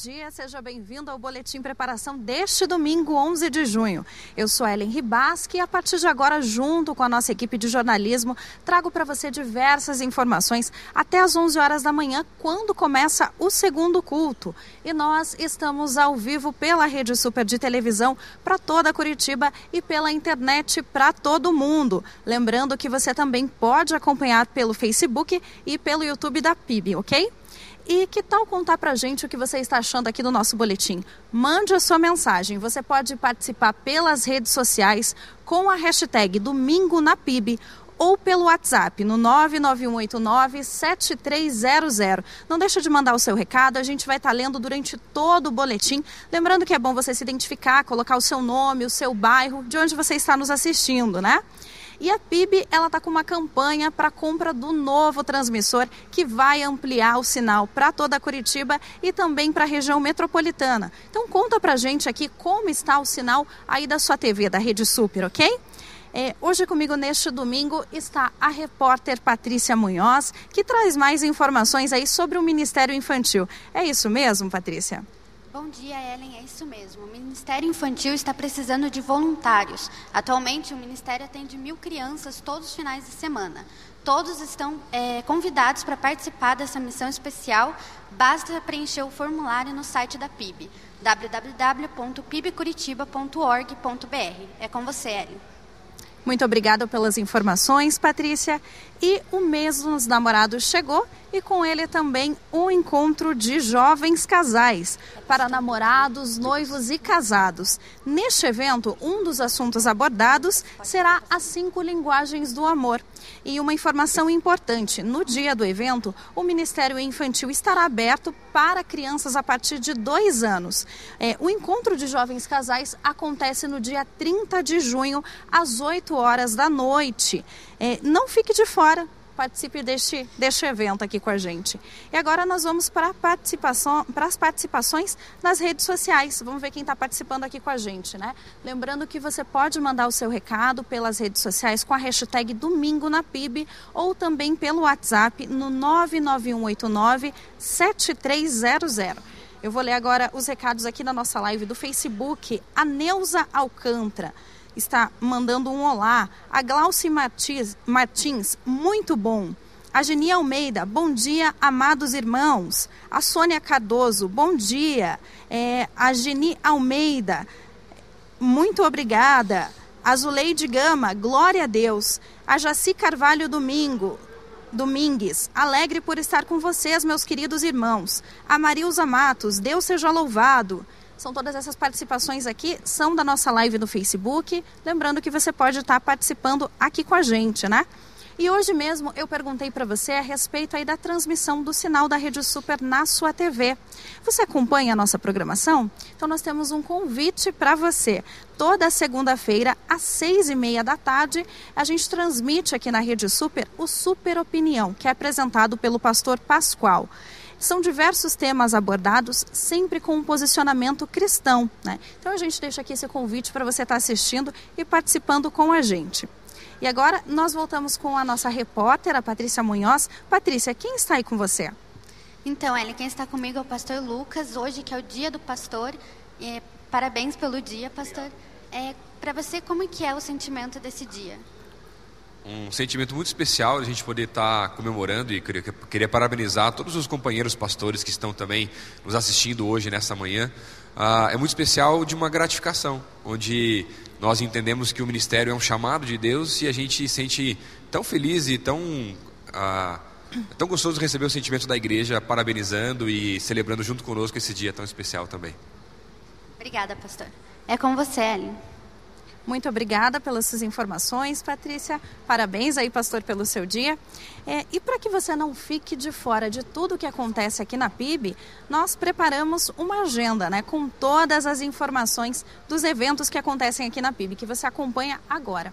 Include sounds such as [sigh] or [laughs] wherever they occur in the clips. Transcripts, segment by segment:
Dia, seja bem-vindo ao Boletim Preparação deste domingo, 11 de junho. Eu sou Ellen Ribaski e a partir de agora, junto com a nossa equipe de jornalismo, trago para você diversas informações até às 11 horas da manhã, quando começa o segundo culto. E nós estamos ao vivo pela Rede Super de televisão para toda Curitiba e pela internet para todo mundo. Lembrando que você também pode acompanhar pelo Facebook e pelo YouTube da PIB, ok? E que tal contar pra gente o que você está achando aqui do nosso boletim? Mande a sua mensagem. Você pode participar pelas redes sociais com a hashtag Domingo na PIB ou pelo WhatsApp no 991897300. Não deixa de mandar o seu recado, a gente vai estar lendo durante todo o boletim. Lembrando que é bom você se identificar, colocar o seu nome, o seu bairro, de onde você está nos assistindo, né? E a PIB ela está com uma campanha para compra do novo transmissor que vai ampliar o sinal para toda Curitiba e também para a região metropolitana. Então conta para gente aqui como está o sinal aí da sua TV, da Rede Super, ok? É, hoje comigo neste domingo está a repórter Patrícia Munhoz, que traz mais informações aí sobre o Ministério Infantil. É isso mesmo, Patrícia? Bom dia, Ellen. É isso mesmo. O Ministério Infantil está precisando de voluntários. Atualmente, o Ministério atende mil crianças todos os finais de semana. Todos estão é, convidados para participar dessa missão especial. Basta preencher o formulário no site da PIB, www.pibcuritiba.org.br. É com você, Ellen. Muito obrigada pelas informações, Patrícia. E o mês dos namorados chegou e com ele também um encontro de jovens casais para namorados, noivos e casados. Neste evento, um dos assuntos abordados será as cinco linguagens do amor. E uma informação importante: no dia do evento, o Ministério Infantil estará aberto para crianças a partir de dois anos. É, o encontro de jovens casais acontece no dia 30 de junho, às 8 horas da noite. É, não fique de fora, participe deste, deste evento aqui com a gente. E agora nós vamos para, participação, para as participações nas redes sociais. Vamos ver quem está participando aqui com a gente, né? Lembrando que você pode mandar o seu recado pelas redes sociais com a hashtag Domingo na PIB ou também pelo WhatsApp no 99189 7300. Eu vou ler agora os recados aqui na nossa live do Facebook. A Neuza Alcântara está mandando um olá. A Glauci Martins, Martins muito bom. A Geni Almeida, bom dia, amados irmãos. A Sônia Cardoso, bom dia. É, a Geni Almeida, muito obrigada. A Zuleide Gama, glória a Deus. A Jaci Carvalho Domingo, Domingues, alegre por estar com vocês, meus queridos irmãos. A Marilza Matos, Deus seja louvado. São todas essas participações aqui, são da nossa live no Facebook. Lembrando que você pode estar participando aqui com a gente, né? E hoje mesmo eu perguntei para você a respeito aí da transmissão do sinal da Rede Super na sua TV. Você acompanha a nossa programação? Então nós temos um convite para você. Toda segunda-feira, às seis e meia da tarde, a gente transmite aqui na Rede Super o Super Opinião, que é apresentado pelo pastor Pascoal. São diversos temas abordados, sempre com um posicionamento cristão. Né? Então a gente deixa aqui esse convite para você estar tá assistindo e participando com a gente. E agora nós voltamos com a nossa repórter, a Patrícia Munhoz. Patrícia, quem está aí com você? Então, Ellen, quem está comigo é o pastor Lucas, hoje que é o dia do pastor. É, parabéns pelo dia, pastor. É, para você, como que é o sentimento desse dia? Um sentimento muito especial a gente poder estar comemorando e queria, queria parabenizar todos os companheiros pastores que estão também nos assistindo hoje nessa manhã. Ah, é muito especial de uma gratificação, onde nós entendemos que o ministério é um chamado de Deus e a gente se sente tão feliz e tão ah, tão gostoso receber o sentimento da igreja parabenizando e celebrando junto conosco esse dia tão especial também. Obrigada, pastor. É com você, Ellen. Muito obrigada pelas suas informações, Patrícia. Parabéns aí, pastor, pelo seu dia. É, e para que você não fique de fora de tudo o que acontece aqui na PIB, nós preparamos uma agenda né, com todas as informações dos eventos que acontecem aqui na PIB, que você acompanha agora.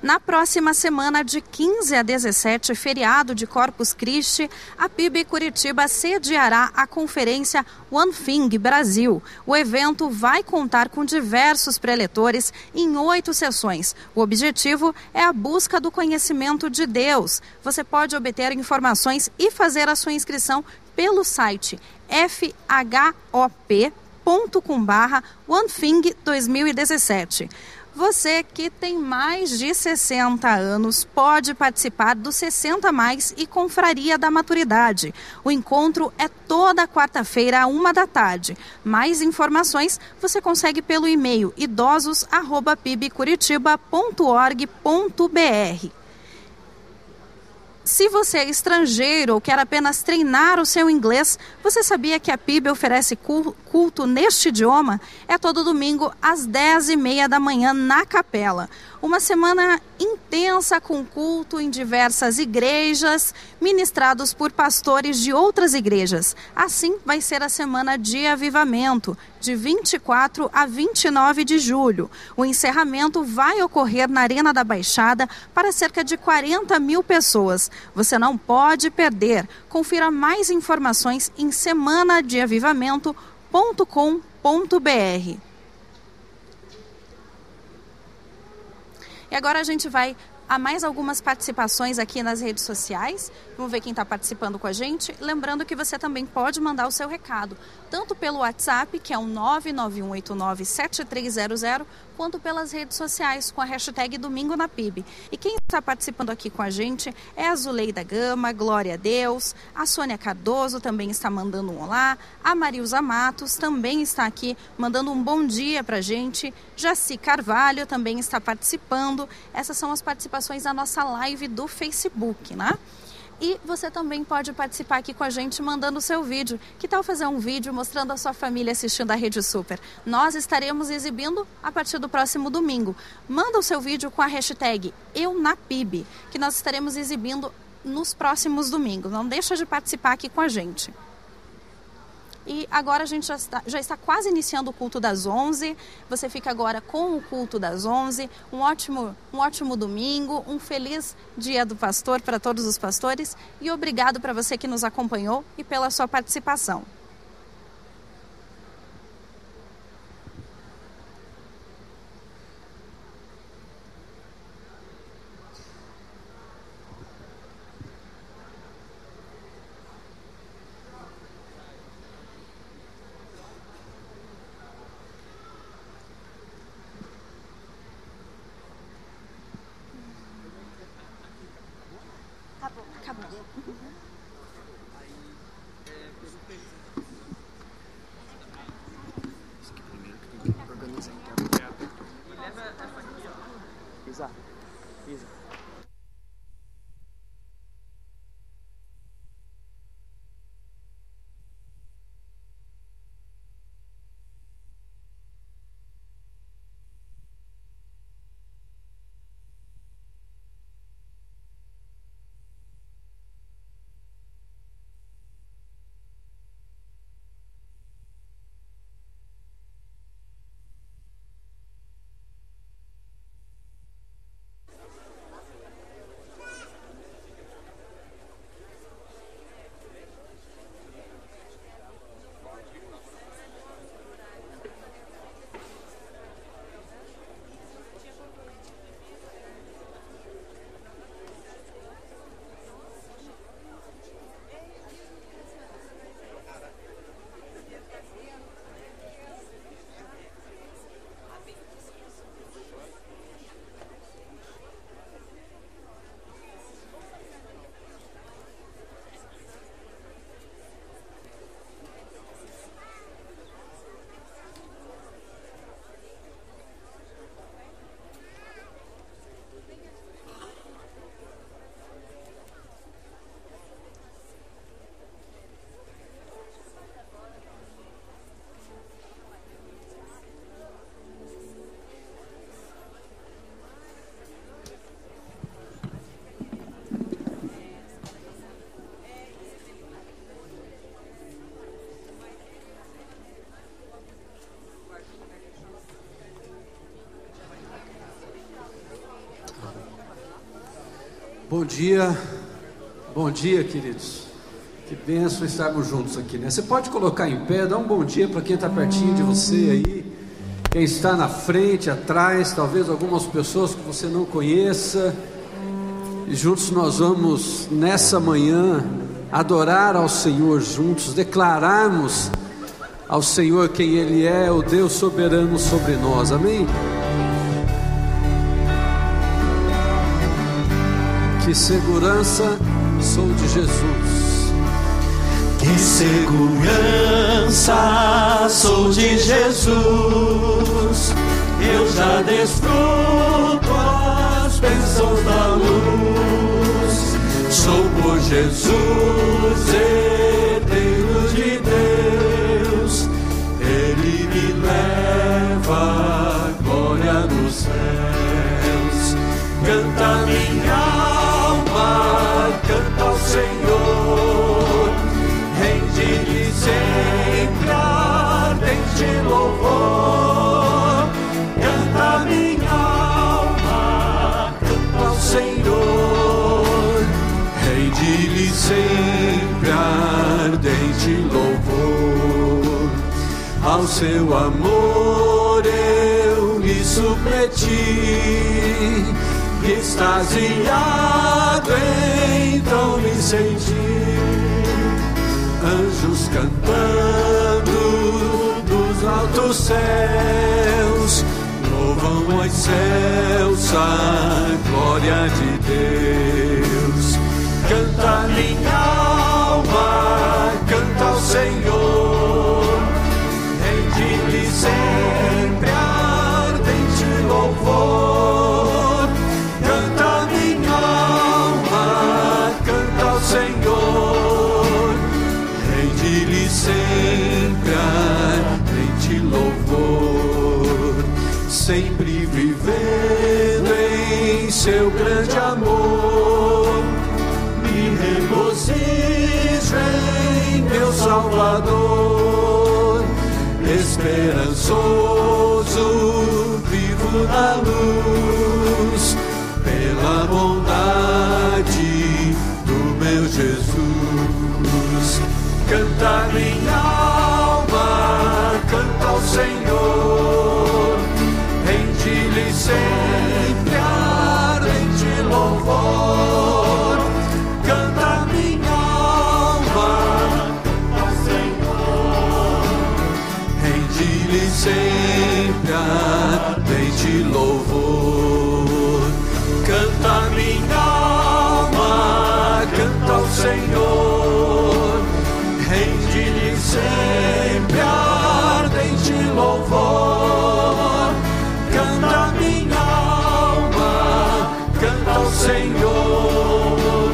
Na próxima semana, de 15 a 17, feriado de Corpus Christi, a PIB Curitiba sediará a conferência One Thing Brasil. O evento vai contar com diversos preletores em oito sessões. O objetivo é a busca do conhecimento de Deus. Você pode obter informações e fazer a sua inscrição pelo site fhop.com barra OneThing 2017. Você que tem mais de 60 anos pode participar do 60 Mais e Confraria da Maturidade. O encontro é toda quarta-feira, à uma da tarde. Mais informações você consegue pelo e-mail idosos@pibcuritiba.org.br. Se você é estrangeiro ou quer apenas treinar o seu inglês, você sabia que a PIB oferece culto neste idioma? É todo domingo às 10h30 da manhã na capela. Uma semana intensa com culto em diversas igrejas, ministrados por pastores de outras igrejas. Assim vai ser a semana de avivamento, de 24 a 29 de julho. O encerramento vai ocorrer na Arena da Baixada para cerca de 40 mil pessoas. Você não pode perder. Confira mais informações em semanadeavivamento.com.br. E agora a gente vai a mais algumas participações aqui nas redes sociais. Vamos ver quem está participando com a gente. Lembrando que você também pode mandar o seu recado, tanto pelo WhatsApp, que é o 991897300, quanto pelas redes sociais com a hashtag Domingo na PIB. E quem está participando aqui com a gente é a Zuleida Gama, Glória a Deus, a Sônia Cardoso também está mandando um olá, a Marilza Matos também está aqui mandando um bom dia para a gente, Jaci Carvalho também está participando. Essas são as participações da nossa live do Facebook, né? E você também pode participar aqui com a gente mandando o seu vídeo. Que tal fazer um vídeo mostrando a sua família assistindo a Rede Super? Nós estaremos exibindo a partir do próximo domingo. Manda o seu vídeo com a hashtag EuNaPib, que nós estaremos exibindo nos próximos domingos. Não deixa de participar aqui com a gente. E agora a gente já está, já está quase iniciando o culto das 11. Você fica agora com o culto das 11. Um ótimo, um ótimo domingo, um feliz dia do pastor para todos os pastores e obrigado para você que nos acompanhou e pela sua participação. Bom dia, bom dia, queridos. Que benção estarmos juntos aqui, né? Você pode colocar em pé, dá um bom dia para quem está pertinho de você aí, quem está na frente, atrás, talvez algumas pessoas que você não conheça. E juntos nós vamos nessa manhã adorar ao Senhor juntos, declararmos ao Senhor quem Ele é, o Deus soberano sobre nós. Amém? Que segurança sou de Jesus. Que segurança sou de Jesus. Eu já desfruto as bênçãos da luz. Sou por Jesus, herdeiro de Deus. Ele me leva glória dos céus. Canta minha ardente louvor. Canta minha alma, canta ao Senhor, rende-lhe sempre ardente louvor. Ao seu amor eu me submeti extasiado então me senti anjos cantando altos céus louvam os céus a glória de Deus. Canta esperançoso, vivo na sempre ardente louvor. Canta minha alma, canta ao Senhor,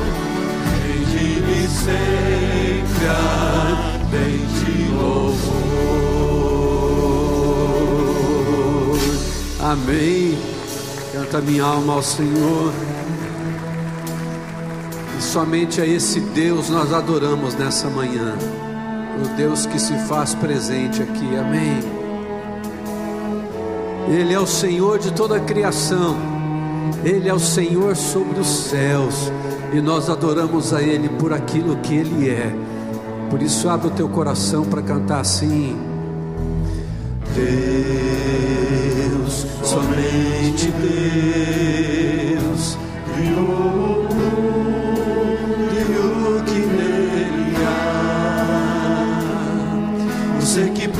rende-lhe sempre ardente louvor. Amém. Canta minha alma ao Senhor somente a esse Deus nós adoramos nessa manhã, o Deus que se faz presente aqui, amém. Ele é o Senhor de toda a criação, Ele é o Senhor sobre os céus, e nós adoramos a Ele por aquilo que Ele é. Por isso, abre o teu coração para cantar assim. Deus, somente Deus,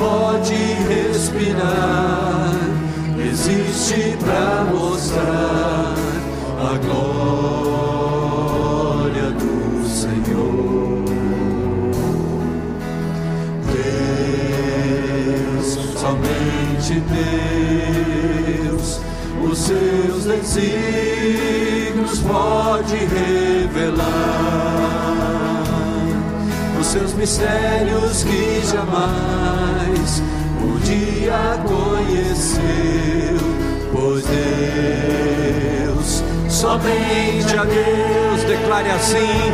pode respirar, existe para mostrar a glória do Senhor. Deus, somente Deus, os seus desígnios pode revelar seus mistérios que jamais um dia conheceu. Pois Deus, somente a Deus, declare assim: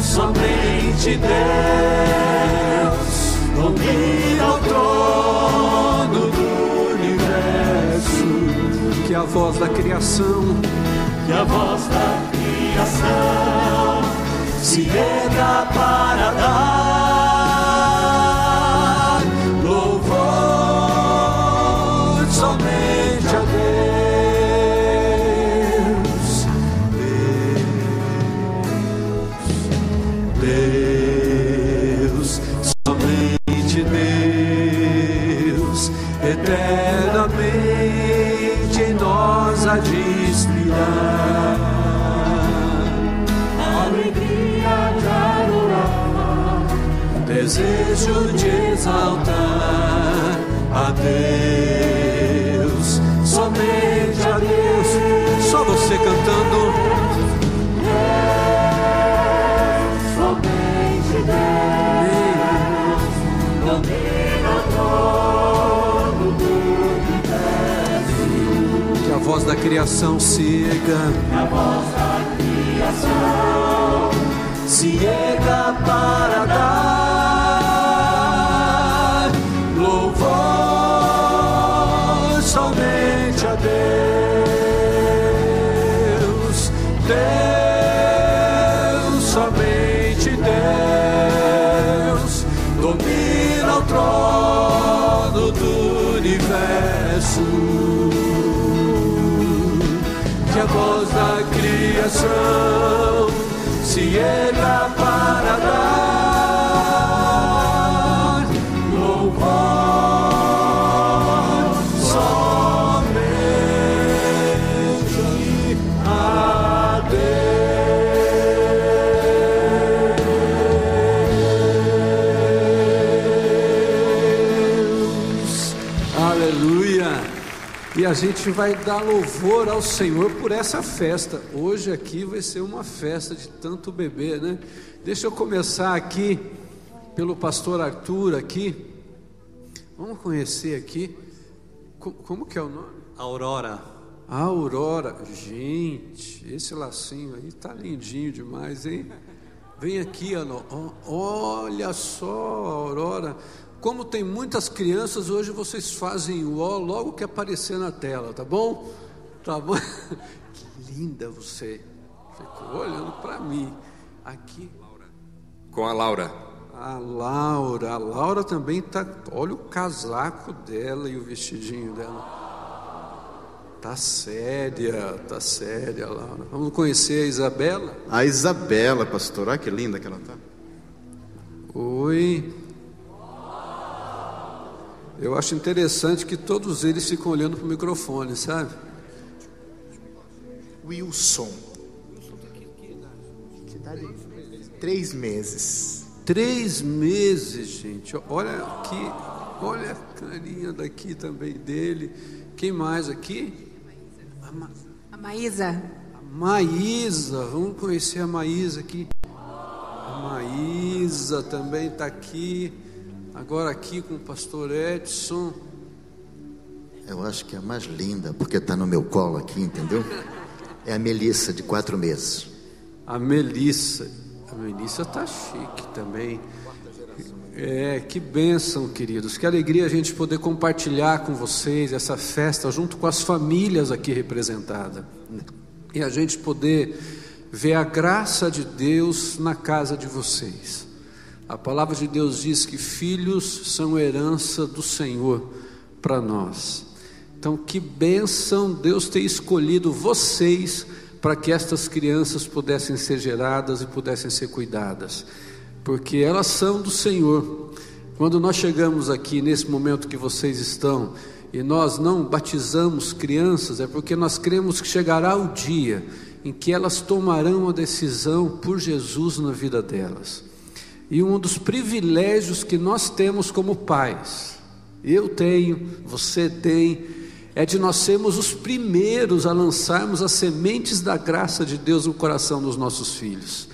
somente Deus domina o trono do universo que a voz da criação, a voz da criação se erga para dar desejo de exaltar a Deus, somente a Deus. só você cantando. Somente Deus domina o trono do universo. Que a voz da criação se erga. A voz da criação se erga para dar criação se erga a gente vai dar louvor ao Senhor por essa festa. Hoje aqui vai ser uma festa de tanto beber, né? Deixa eu começar aqui pelo pastor Arthur aqui. Vamos conhecer aqui. Co- Como que é o nome? Aurora. Aurora. Gente, esse lacinho aí tá lindinho demais, hein? Vem aqui, Ana. Olha só, Aurora. Como tem muitas crianças, hoje vocês fazem o ó logo que aparecer na tela, tá bom? Tá bom? [laughs] Que linda você. Ficou olhando para mim. Aqui, Com a Laura. a Laura. A Laura também tá. Olha o casaco dela e o vestidinho dela. Tá séria, tá séria, Laura. Vamos conhecer a Isabela? A Isabela, pastor, olha que linda que ela tá. Oi. Eu acho interessante que todos eles ficam olhando para o microfone, sabe? Wilson. Que idade? Três meses. Três meses, gente. Olha aqui, olha a carinha daqui também dele. Quem mais aqui? A, Ma A Maísa. a Maísa. Vamos conhecer a Maísa aqui. A Maísa também está aqui. Agora aqui com o pastor Edson. Eu acho que é a mais linda, porque tá no meu colo aqui, entendeu? É a Melissa, de quatro meses. A Melissa. A Melissa tá chique também. É, que bênção, queridos. Que alegria a gente poder compartilhar com vocês essa festa junto com as famílias aqui representadas. E a gente poder ver a graça de Deus na casa de vocês. A palavra de Deus diz que filhos são herança do Senhor para nós. Então, que bênção Deus ter escolhido vocês para que estas crianças pudessem ser geradas e pudessem ser cuidadas, porque elas são do Senhor. Quando nós chegamos aqui nesse momento que vocês estão e nós não batizamos crianças, é porque nós cremos que chegará o dia em que elas tomarão a decisão por Jesus na vida delas. E um dos privilégios que nós temos como pais, eu tenho, você tem, é de nós sermos os primeiros a lançarmos as sementes da graça de Deus no coração dos nossos filhos.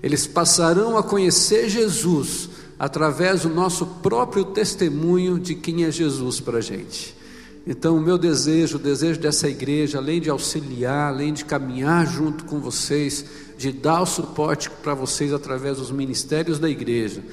Eles passarão a conhecer Jesus através do nosso próprio testemunho de quem é Jesus para a gente. Então, o meu desejo, o desejo dessa igreja, além de auxiliar, além de caminhar junto com vocês, de dar o suporte para vocês através dos ministérios da igreja,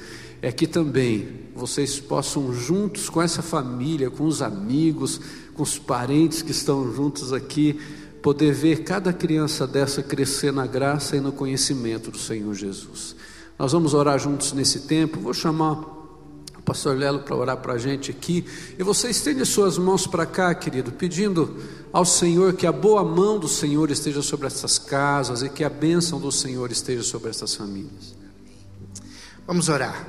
é que também vocês possam, juntos com essa família, com os amigos, com os parentes que estão juntos aqui, poder ver cada criança dessa crescer na graça e no conhecimento do Senhor Jesus. Nós vamos orar juntos nesse tempo. Vou chamar pastor Lelo para orar para a gente aqui. E você estende suas mãos para cá, querido, pedindo ao Senhor que a boa mão do Senhor esteja sobre essas casas e que a bênção do Senhor esteja sobre essas famílias. Vamos orar.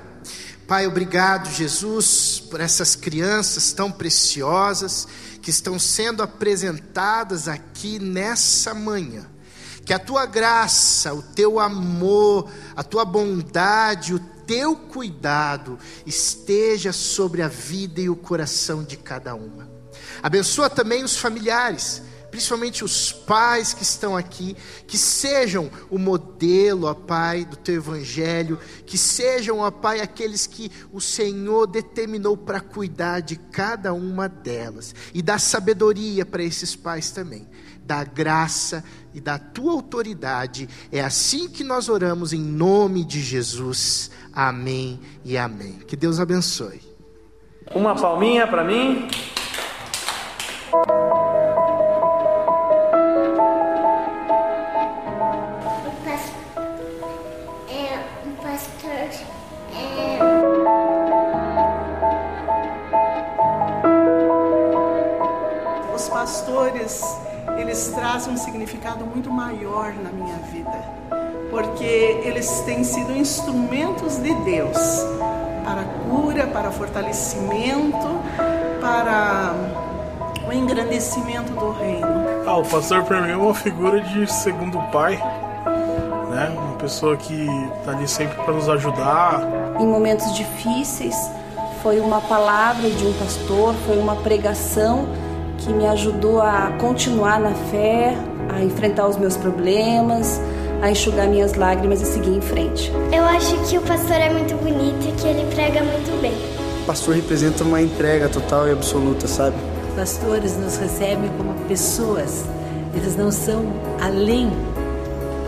Pai, obrigado, Jesus, por essas crianças tão preciosas que estão sendo apresentadas aqui nessa manhã. Que a tua graça, o teu amor, a tua bondade, o teu cuidado esteja sobre a vida e o coração de cada uma. Abençoa também os familiares principalmente os pais que estão aqui, que sejam o modelo, ó Pai, do teu evangelho, que sejam, ó Pai, aqueles que o Senhor determinou para cuidar de cada uma delas e dar sabedoria para esses pais também. Da graça e da tua autoridade, é assim que nós oramos em nome de Jesus. Amém e amém. Que Deus abençoe. Uma palminha para mim. pastores, eles trazem um significado muito maior na minha vida, porque eles têm sido instrumentos de Deus para cura, para fortalecimento, para o engrandecimento do reino. Ah, o pastor para mim é uma figura de segundo pai, né? Uma pessoa que está ali sempre para nos ajudar. Em momentos difíceis, foi uma palavra de um pastor, foi uma pregação que me ajudou a continuar na fé, a enfrentar os meus problemas, a enxugar minhas lágrimas e seguir em frente. Eu acho que o pastor é muito bonito e que ele prega muito bem. O pastor representa uma entrega total e absoluta, sabe? Os pastores nos recebem como pessoas. Eles não são além,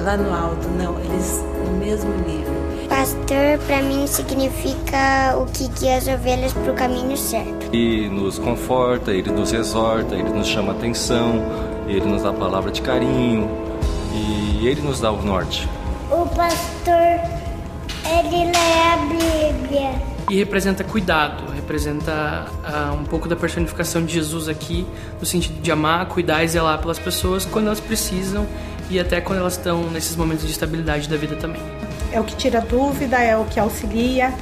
lá no alto, não. Eles no mesmo nível. Pastor para mim significa o que guia as ovelhas para o caminho certo. E nos conforta, ele nos exorta, ele nos chama atenção, ele nos dá palavra de carinho e ele nos dá o norte. O pastor, ele lê a Bíblia. E representa cuidado, representa uh, um pouco da personificação de Jesus aqui, no sentido de amar, cuidar e zelar pelas pessoas quando elas precisam e até quando elas estão nesses momentos de estabilidade da vida também é o que tira dúvida, é o que auxilia,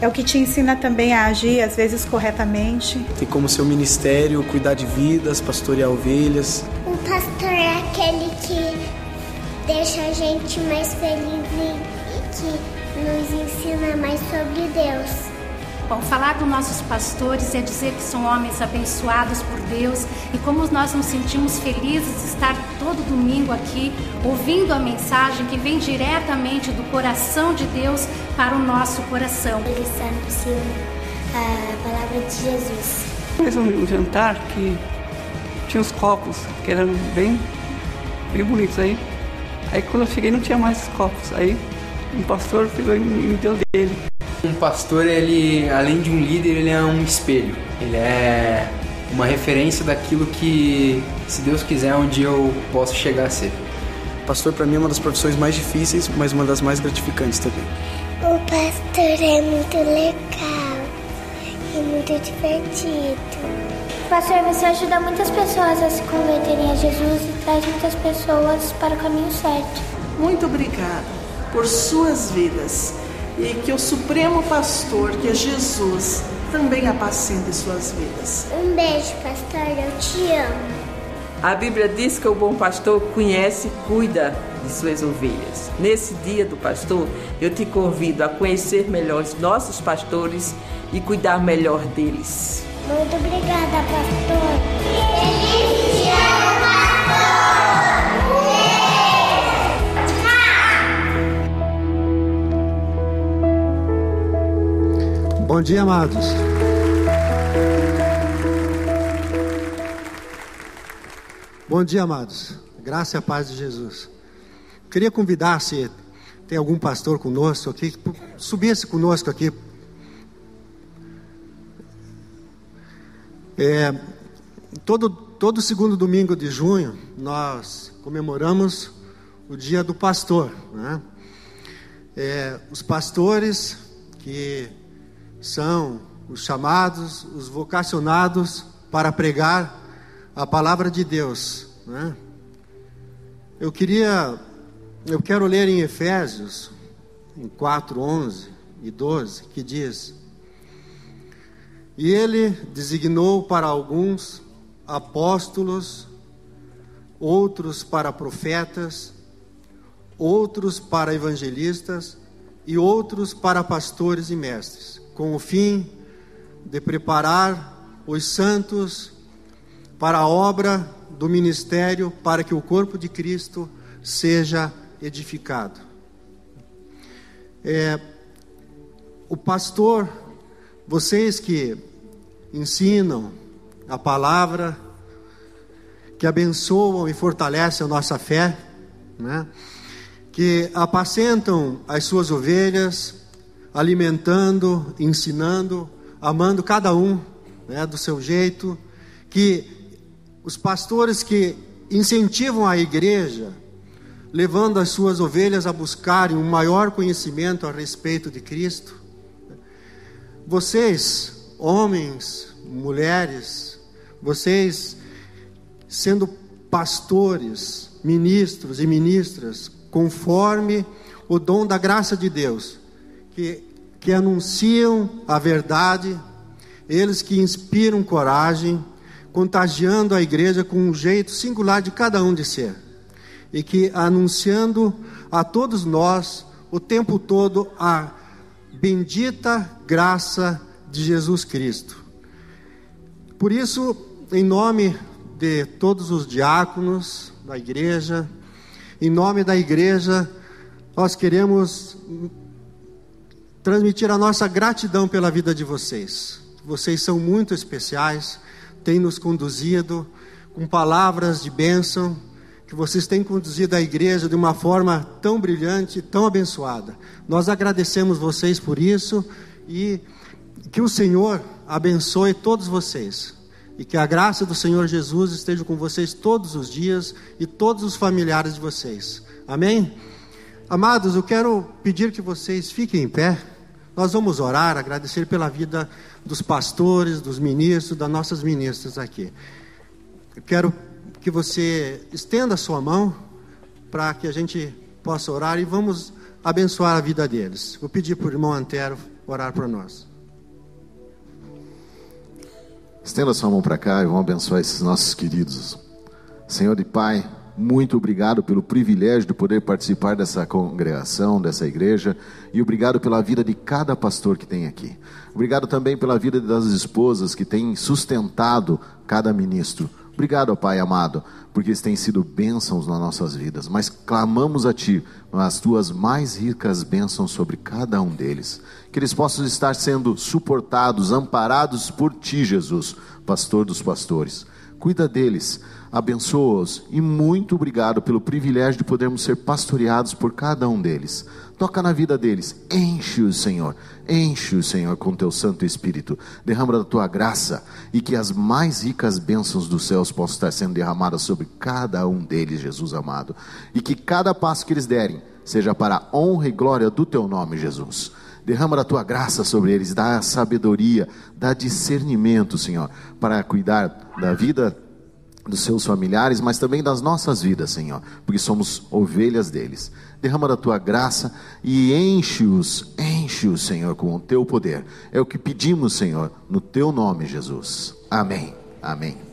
é o que te ensina também a agir, às vezes corretamente. Tem como seu ministério cuidar de vidas, pastorear ovelhas. O pastor é aquele que deixa a gente mais feliz e que nos ensina mais sobre Deus. Bom, falar com nossos pastores é dizer que são homens abençoados por Deus e como nós nos sentimos felizes de estar todo domingo aqui ouvindo a mensagem que vem diretamente do coração de Deus para o nosso coração. Eles anunciam a palavra de Jesus. Fez um jantar que tinha os copos que eram bem, bem bonitos aí. Aí quando eu cheguei não tinha mais os copos. Aí um pastor pegou e me deu dele. Um pastor, ele, além de um líder, ele é um espelho. Ele é uma referência daquilo que, se Deus quiser, um dia eu posso chegar a ser. Pastor, para mim, é uma das profissões mais difíceis, mas uma das mais gratificantes também. O pastor é muito legal e muito divertido. Pastor, você ajuda muitas pessoas a se converterem a Jesus e traz muitas pessoas para o caminho certo. Muito obrigada por suas vidas e que o Supremo Pastor, que é Jesus, também apacente suas vidas. Um beijo, pastor, eu te amo. A Bíblia diz que o bom pastor conhece e cuida de suas ovelhas. Nesse dia do pastor, eu te convido a conhecer melhor os nossos pastores e cuidar melhor deles. Muito obrigada, pastor. Bom dia, amados. Bom dia, amados. Graça e a paz de Jesus. Queria convidar, se tem algum pastor conosco aqui, subisse conosco aqui. É, todo, todo segundo domingo de junho, nós comemoramos o dia do pastor. Né? É, os pastores que são os chamados, os vocacionados para pregar a palavra de Deus. Né? Eu queria, eu quero ler em Efésios, em 4, 11 e 12, que diz: E ele designou para alguns apóstolos, outros para profetas, outros para evangelistas e outros para pastores e mestres, com o fim de preparar os santos para a obra do ministério, para que o corpo de Cristo seja edificado. É, o pastor, vocês que ensinam a palavra, que abençoam e fortalecem a nossa fé, né? que apacentam as suas ovelhas, alimentando, ensinando, amando cada um né, do seu jeito, que os pastores que incentivam a igreja, levando as suas ovelhas a buscarem um maior conhecimento a respeito de Cristo. Vocês, homens, mulheres, vocês sendo pastores, ministros e ministras, conforme o dom da graça de Deus, que, que anunciam a verdade, eles que inspiram coragem, contagiando a igreja com um jeito singular de cada um de ser, e que anunciando a todos nós o tempo todo a bendita graça de Jesus Cristo. Por isso, em nome de todos os diáconos da igreja, em nome da igreja, nós queremos transmitir a nossa gratidão pela vida de vocês. Vocês são muito especiais, têm nos conduzido com palavras de bênção, que vocês têm conduzido a igreja de uma forma tão brilhante, tão abençoada. Nós agradecemos vocês por isso e que o Senhor abençoe todos vocês. E que a graça do Senhor Jesus esteja com vocês todos os dias e todos os familiares de vocês. Amém? Amados, eu quero pedir que vocês fiquem em pé. Nós vamos orar, agradecer pela vida dos pastores, dos ministros, das nossas ministras aqui. Eu quero que você estenda a sua mão para que a gente possa orar e vamos abençoar a vida deles. Vou pedir para o irmão Antero orar para nós. Estenda sua mão para cá e vamos abençoar esses nossos queridos. Senhor e Pai, muito obrigado pelo privilégio de poder participar dessa congregação, dessa igreja, e obrigado pela vida de cada pastor que tem aqui. Obrigado também pela vida das esposas que têm sustentado cada ministro. Obrigado, Pai amado, porque eles têm sido bênçãos nas nossas vidas, mas clamamos a Ti as Tuas mais ricas bênçãos sobre cada um deles. Que eles possam estar sendo suportados, amparados por Ti, Jesus, pastor dos pastores. Cuida deles, abençoa-os e muito obrigado pelo privilégio de podermos ser pastoreados por cada um deles. Toca na vida deles, enche-os, Senhor, enche-os, Senhor, com teu Santo Espírito. Derrama da tua graça e que as mais ricas bênçãos dos céus possam estar sendo derramadas sobre cada um deles, Jesus amado. E que cada passo que eles derem seja para a honra e glória do teu nome, Jesus. Derrama da tua graça sobre eles, dá sabedoria, dá discernimento, Senhor, para cuidar da vida dos seus familiares, mas também das nossas vidas, Senhor, porque somos ovelhas deles. Derrama da tua graça e enche-os, enche-os, Senhor, com o teu poder. É o que pedimos, Senhor, no teu nome, Jesus. Amém. Amém.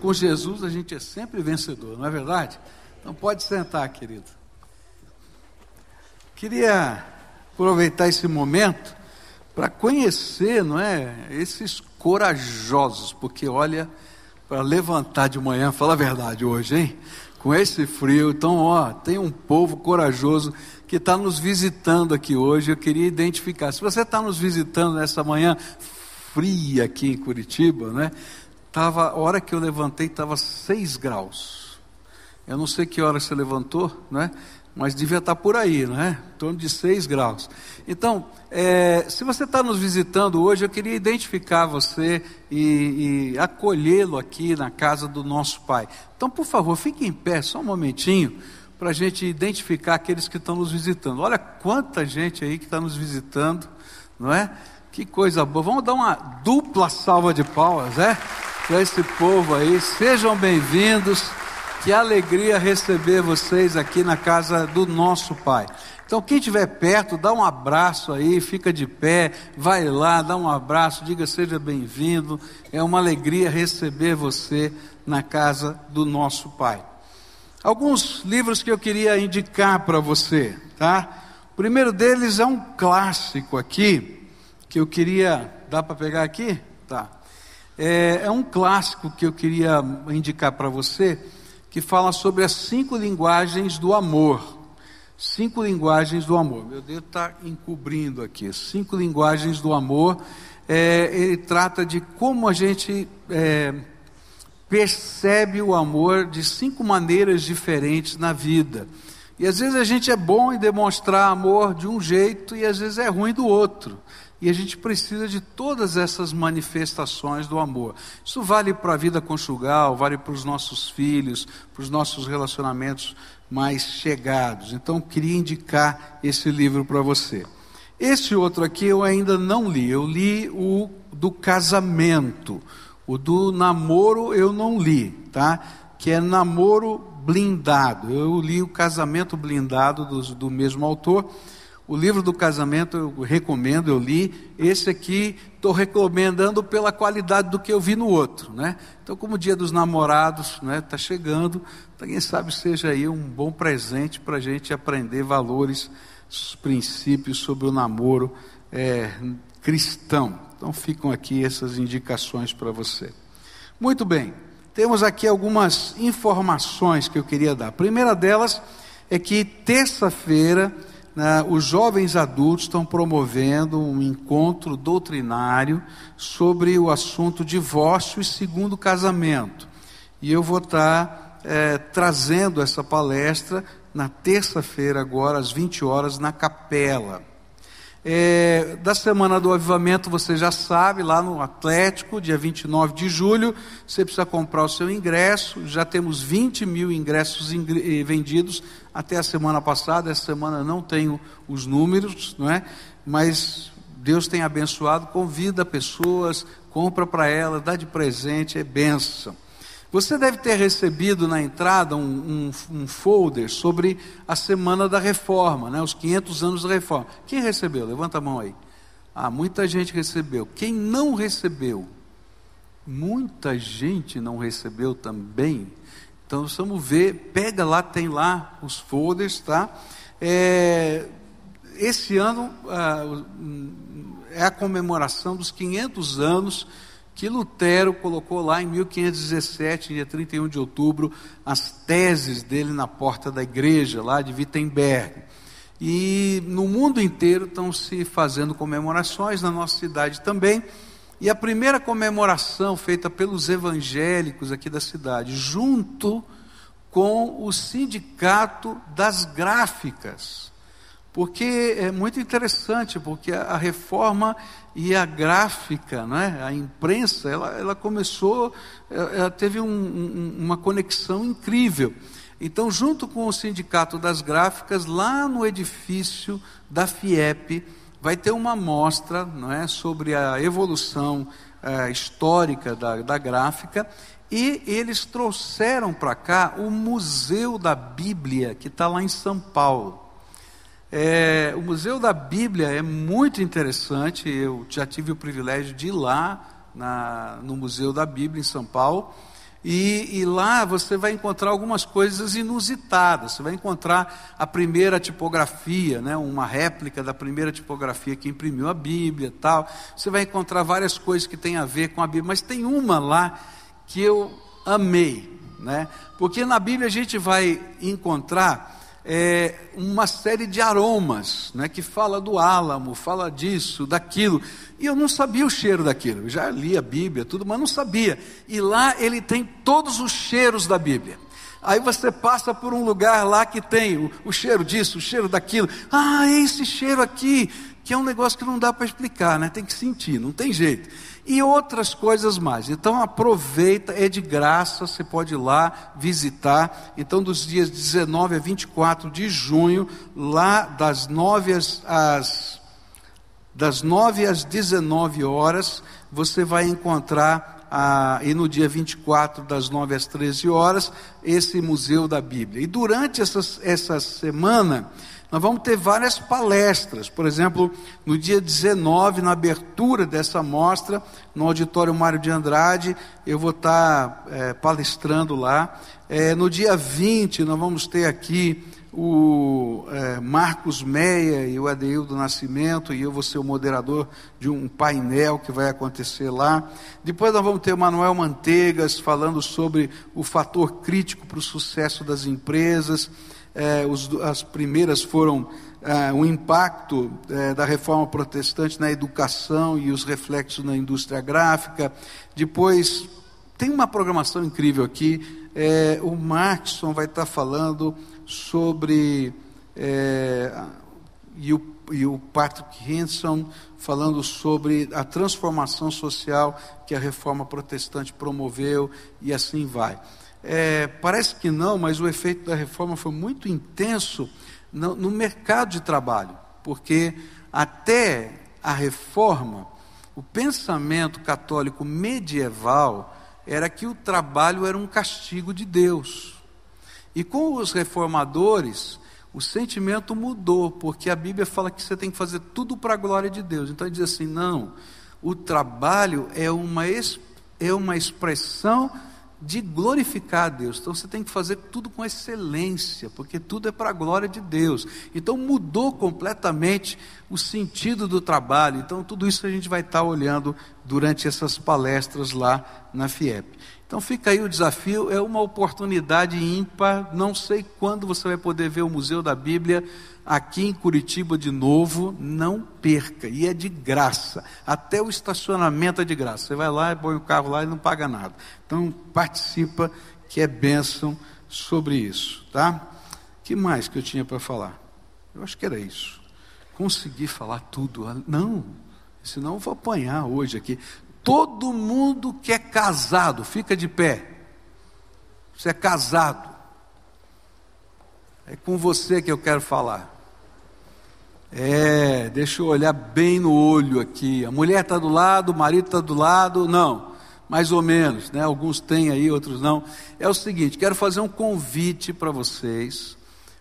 Com Jesus a gente é sempre vencedor, não é verdade? Então pode sentar, querido. Queria aproveitar esse momento para conhecer, não é, esses corajosos, porque olha, para levantar de manhã, fala a verdade hoje, hein? Com esse frio, então, ó, tem um povo corajoso que está nos visitando aqui hoje. Eu queria identificar. Se você está nos visitando nessa manhã fria aqui em Curitiba, né? Tava, a hora que eu levantei estava 6 graus. Eu não sei que hora você levantou, né? Mas devia estar por aí, não é? Em torno de 6 graus. Então, é, se você está nos visitando hoje, eu queria identificar você e, e acolhê-lo aqui na casa do nosso Pai. Então, por favor, fique em pé só um momentinho para a gente identificar aqueles que estão nos visitando. Olha quanta gente aí que está nos visitando, não é? Que coisa boa. Vamos dar uma dupla salva de palmas, é? Para esse povo aí. Sejam bem-vindos. Que alegria receber vocês aqui na casa do nosso Pai. Então, quem estiver perto, dá um abraço aí, fica de pé, vai lá, dá um abraço, diga seja bem-vindo. É uma alegria receber você na casa do nosso Pai. Alguns livros que eu queria indicar para você, tá? O primeiro deles é um clássico aqui, que eu queria. Dá para pegar aqui? Tá. É, é um clássico que eu queria indicar para você que fala sobre as cinco linguagens do amor. Cinco linguagens do amor. Meu dedo está encobrindo aqui. Cinco linguagens do amor. É, ele trata de como a gente é, percebe o amor de cinco maneiras diferentes na vida. E às vezes a gente é bom em demonstrar amor de um jeito e às vezes é ruim do outro. E a gente precisa de todas essas manifestações do amor. Isso vale para a vida conjugal, vale para os nossos filhos, para os nossos relacionamentos mais chegados. Então, queria indicar esse livro para você. Esse outro aqui eu ainda não li. Eu li o do casamento. O do namoro eu não li, tá? Que é namoro blindado. Eu li o casamento blindado do, do mesmo autor. O livro do casamento eu recomendo, eu li. Esse aqui estou recomendando pela qualidade do que eu vi no outro, né? Então, como o Dia dos Namorados, né, está chegando, quem sabe seja aí um bom presente para a gente aprender valores, princípios sobre o namoro é, cristão. Então, ficam aqui essas indicações para você. Muito bem. Temos aqui algumas informações que eu queria dar. A primeira delas é que terça-feira os jovens adultos estão promovendo um encontro doutrinário sobre o assunto divórcio e segundo casamento. E eu vou estar é, trazendo essa palestra na terça-feira, agora, às 20 horas, na capela. É, da Semana do Avivamento, você já sabe, lá no Atlético, dia 29 de julho, você precisa comprar o seu ingresso. Já temos 20 mil ingressos ingre vendidos até a semana passada. Essa semana não tenho os números, não é? Mas Deus tem abençoado. Convida pessoas, compra para elas, dá de presente, é bênção. Você deve ter recebido na entrada um, um, um, folder sobre a Semana da Reforma, né, os 500 anos da Reforma. Quem recebeu? Levanta a mão aí. Ah, muita gente recebeu. Quem não recebeu? Muita gente não recebeu também. Então vamos ver, pega lá, tem lá os folders, tá? É, esse ano ah, é a comemoração dos 500 anos que Lutero colocou lá em 1517, dia 31 de outubro, as teses dele na porta da igreja, lá de Wittenberg. E no mundo inteiro estão se fazendo comemorações, na nossa cidade também. E a primeira comemoração feita pelos evangélicos aqui da cidade, junto com o sindicato das gráficas. Porque é muito interessante, porque a reforma e a gráfica, né, a imprensa, ela, ela começou, ela teve um, um, uma conexão incrível. Então, junto com o Sindicato das Gráficas, lá no edifício da FIEP, vai ter uma mostra não é, sobre a evolução é, histórica da, da gráfica, e eles trouxeram para cá o Museu da Bíblia, que está lá em São Paulo. É, o Museu da Bíblia é muito interessante, eu já tive o privilégio de ir lá na, no Museu da Bíblia em São Paulo. E, e, lá você vai encontrar algumas coisas inusitadas. Você vai encontrar a primeira tipografia, né, uma réplica da primeira tipografia que imprimiu a Bíblia, tal. Você vai encontrar várias coisas que têm a ver com a Bíblia, mas tem uma lá que eu amei, né? Porque na Bíblia a gente vai encontrar é, uma série de aromas, né, que fala do álamo, fala disso, daquilo. E eu não sabia o cheiro daquilo. Eu já li a Bíblia, tudo, mas não sabia. E lá ele tem todos os cheiros da Bíblia. Aí você passa por um lugar lá que tem o, o cheiro disso, o cheiro daquilo. Ah, é esse cheiro aqui, que é um negócio que não dá para explicar, né? Tem que sentir, não tem jeito e outras coisas mais. Então aproveita, é de graça, você pode ir lá visitar. Então, dos dias 19 a 24 de junho, lá das 9 às, às das 9 às 19 horas, você vai encontrar, ah, e no dia 24, das 9 às 13 horas, esse Museu da Bíblia. E durante essas, essa semana, nós vamos ter várias palestras. Por exemplo, no dia 19, na abertura dessa mostra, no Auditório Mário de Andrade, eu vou estar é, palestrando lá. É, no dia 20, nós vamos ter aqui o é, Marcos Meia e o Adeildo Nascimento, e eu vou ser o moderador de um painel que vai acontecer lá. Depois nós vamos ter o Manuel Manteigas falando sobre o fator crítico para o sucesso das empresas é, os, as primeiras foram é, o impacto é, da reforma protestante na educação e os reflexos na indústria gráfica. Depois, tem uma programação incrível aqui. É, o Markson vai estar falando sobre. É, e o, e o Patrick Henson falando sobre a transformação social que a reforma protestante promoveu, e assim vai. É, parece que não, mas o efeito da reforma foi muito intenso no, no mercado de trabalho, porque até a reforma, o pensamento católico medieval era que o trabalho era um castigo de Deus. E com os reformadores, o sentimento mudou, porque a Bíblia fala que você tem que fazer tudo para a glória de Deus. Então ele diz assim: não, o trabalho é uma, é uma expressão de glorificar a Deus. Então você tem que fazer tudo com excelência, porque tudo é para a glória de Deus. Então mudou completamente o sentido do trabalho. Então tudo isso a gente vai estar olhando durante essas palestras lá na FIEP. Então fica aí o desafio, é uma oportunidade ímpar. Não sei quando você vai poder ver o Museu da Bíblia aqui em Curitiba de novo, não perca, e é de graça, até o estacionamento é de graça. Você vai lá, põe o carro lá e não paga nada. Então participa, que é bênção sobre isso, tá? que mais que eu tinha para falar? Eu acho que era isso. Consegui falar tudo? Não, senão eu vou apanhar hoje aqui. Todo mundo que é casado, fica de pé. Você é casado. É com você que eu quero falar. É, deixa eu olhar bem no olho aqui. A mulher está do lado, o marido está do lado. Não, mais ou menos, né? Alguns têm aí, outros não. É o seguinte: quero fazer um convite para vocês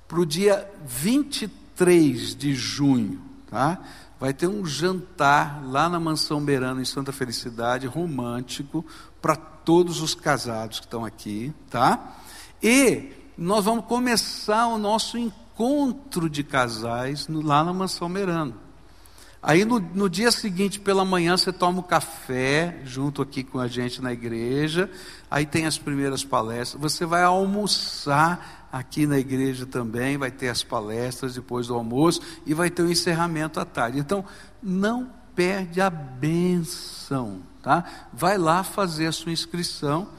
para o dia 23 de junho, tá? Vai ter um jantar lá na Mansão Beirano, em Santa Felicidade, romântico, para todos os casados que estão aqui, tá? E nós vamos começar o nosso encontro de casais lá na Mansão Merano. Aí no, no dia seguinte, pela manhã, você toma um café junto aqui com a gente na igreja. Aí tem as primeiras palestras. Você vai almoçar aqui na igreja também. Vai ter as palestras depois do almoço. E vai ter o um encerramento à tarde. Então, não perde a benção. Tá? Vai lá fazer a sua inscrição.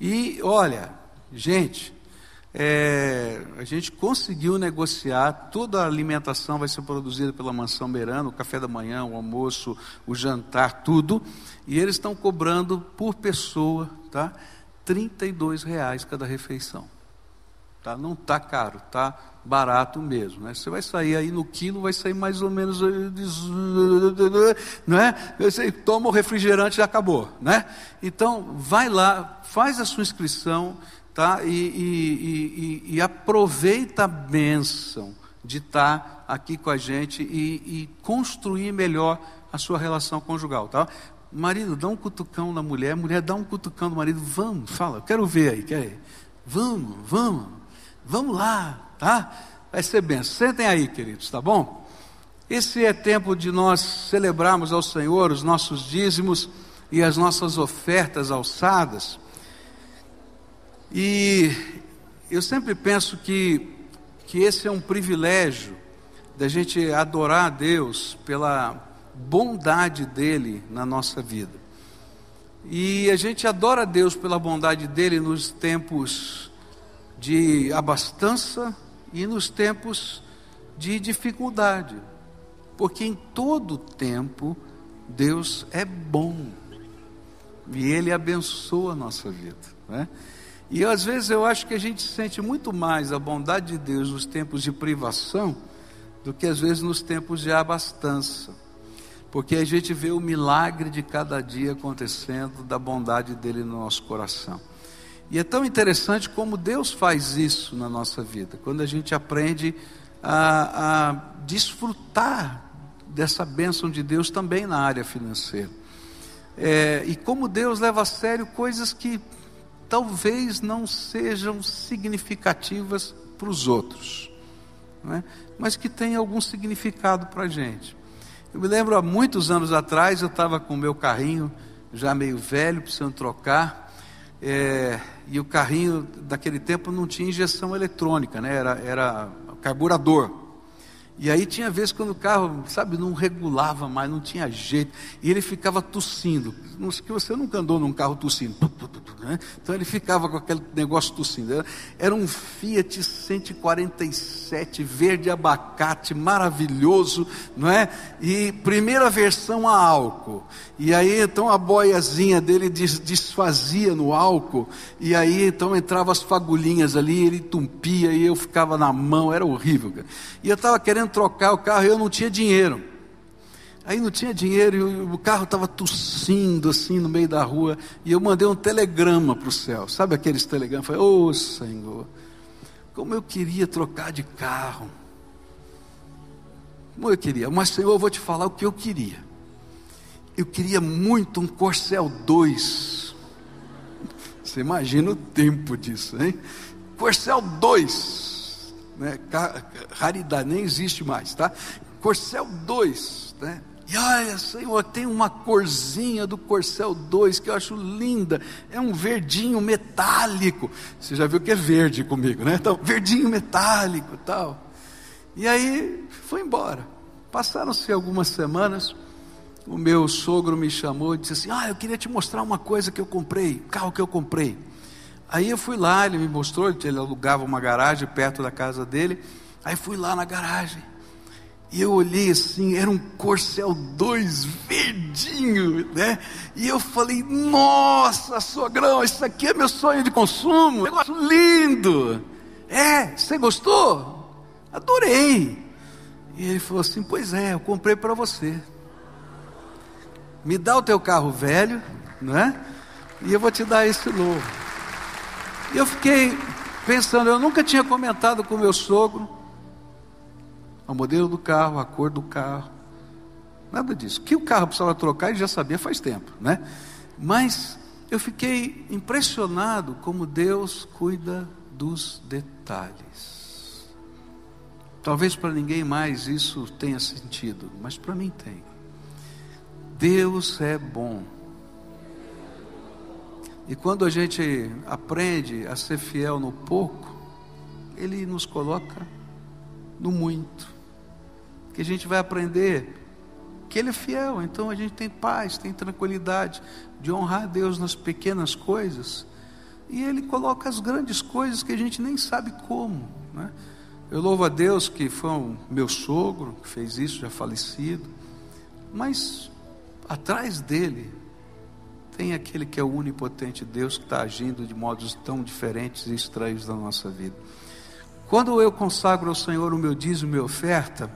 E olha, gente, é, a gente conseguiu negociar, toda a alimentação vai ser produzida pela Mansão Beirano, o café da manhã, o almoço, o jantar, tudo, e eles estão cobrando por pessoa, tá? R$ reais cada refeição. Tá? Não está caro, tá barato mesmo. Né? Você vai sair aí no quilo, vai sair mais ou menos. Não é? Você toma o refrigerante e acabou. Né? Então, vai lá, faz a sua inscrição tá? E, e, e, e, aproveita a bênção de estar aqui com a gente e, construir melhor a sua relação conjugal, tá? Marido, dá um cutucão na mulher, mulher dá um cutucão no marido, vamos, fala, quero ver aí, quer ir? Vamos, vamos, vamos lá, tá? Vai ser bem. Sentem aí, queridos, tá bom? Esse é tempo de nós celebrarmos ao Senhor os nossos dízimos e as nossas ofertas alçadas. E eu sempre penso que, que esse é um privilégio da gente adorar a Deus pela bondade dele na nossa vida. E a gente adora a Deus pela bondade dele nos tempos de abastança e nos tempos de dificuldade. Porque em todo tempo Deus é bom. E ele abençoa a nossa vida, né? E às vezes eu acho que a gente sente muito mais a bondade de Deus nos tempos de privação do que às vezes nos tempos de abastança. Porque a gente vê o milagre de cada dia acontecendo, da bondade dele no nosso coração. E é tão interessante como Deus faz isso na nossa vida, quando a gente aprende a, a desfrutar dessa bênção de Deus também na área financeira. É, e como Deus leva a sério coisas que talvez não sejam significativas para os outros, é? mas que têm algum significado para a gente. Eu me lembro há muitos anos atrás, eu estava com o meu carrinho, já meio velho, precisando trocar, é, e o carrinho daquele tempo não tinha injeção eletrônica, né? era, era carburador. E aí tinha vezes quando o carro, sabe, não regulava mais, não tinha jeito, e ele ficava tossindo. Que você nunca andou num carro tossindo. Né? Então ele ficava com aquele negócio tossindo. Era um Fiat 147 verde abacate, maravilhoso, não é? E primeira versão a álcool. E aí então a boiazinha dele desfazia no álcool, e aí então entrava as fagulhinhas ali, ele tumpia e eu ficava na mão, era horrível. Cara. E eu estava querendo trocar o carro e eu não tinha dinheiro. Aí não tinha dinheiro e o carro estava tossindo assim no meio da rua. E eu mandei um telegrama para o céu. Sabe aqueles telegramas? Falei, ô oh, Senhor, como eu queria trocar de carro. Como eu queria. Mas Senhor, eu vou te falar o que eu queria. Eu queria muito um Corcel 2. Você imagina o tempo disso, hein? Corcel 2. Né? Raridade, nem existe mais, tá? Corcel 2, né? E olha, Senhor, tem uma corzinha do Corcel 2 que eu acho linda. É um verdinho metálico. Você já viu que é verde comigo, né? Então, verdinho metálico tal. E aí, foi embora. Passaram-se algumas semanas o meu sogro me chamou e disse assim: Ah, eu queria te mostrar uma coisa que eu comprei, carro que eu comprei. Aí eu fui lá, ele me mostrou, ele alugava uma garagem perto da casa dele. Aí fui lá na garagem. E eu olhei assim, era um Corcel 2 verdinho, né? E eu falei: Nossa, sogrão, isso aqui é meu sonho de consumo, negócio lindo. É, você gostou? Adorei. E ele falou assim: Pois é, eu comprei para você me dá o teu carro velho, não é? E eu vou te dar esse novo. E eu fiquei pensando, eu nunca tinha comentado com meu sogro o modelo do carro, a cor do carro, nada disso. Que o carro precisava trocar, ele já sabia faz tempo, né? Mas eu fiquei impressionado como Deus cuida dos detalhes. Talvez para ninguém mais isso tenha sentido, mas para mim tem. Deus é bom. E quando a gente aprende a ser fiel no pouco, Ele nos coloca no muito. Que a gente vai aprender que Ele é fiel, então a gente tem paz, tem tranquilidade de honrar a Deus nas pequenas coisas. E Ele coloca as grandes coisas que a gente nem sabe como. Né? Eu louvo a Deus que foi um meu sogro que fez isso, já falecido. Mas atrás dele tem aquele que é o onipotente Deus que está agindo de modos tão diferentes e estranhos na nossa vida. Quando eu consagro ao Senhor o meu dízimo minha oferta,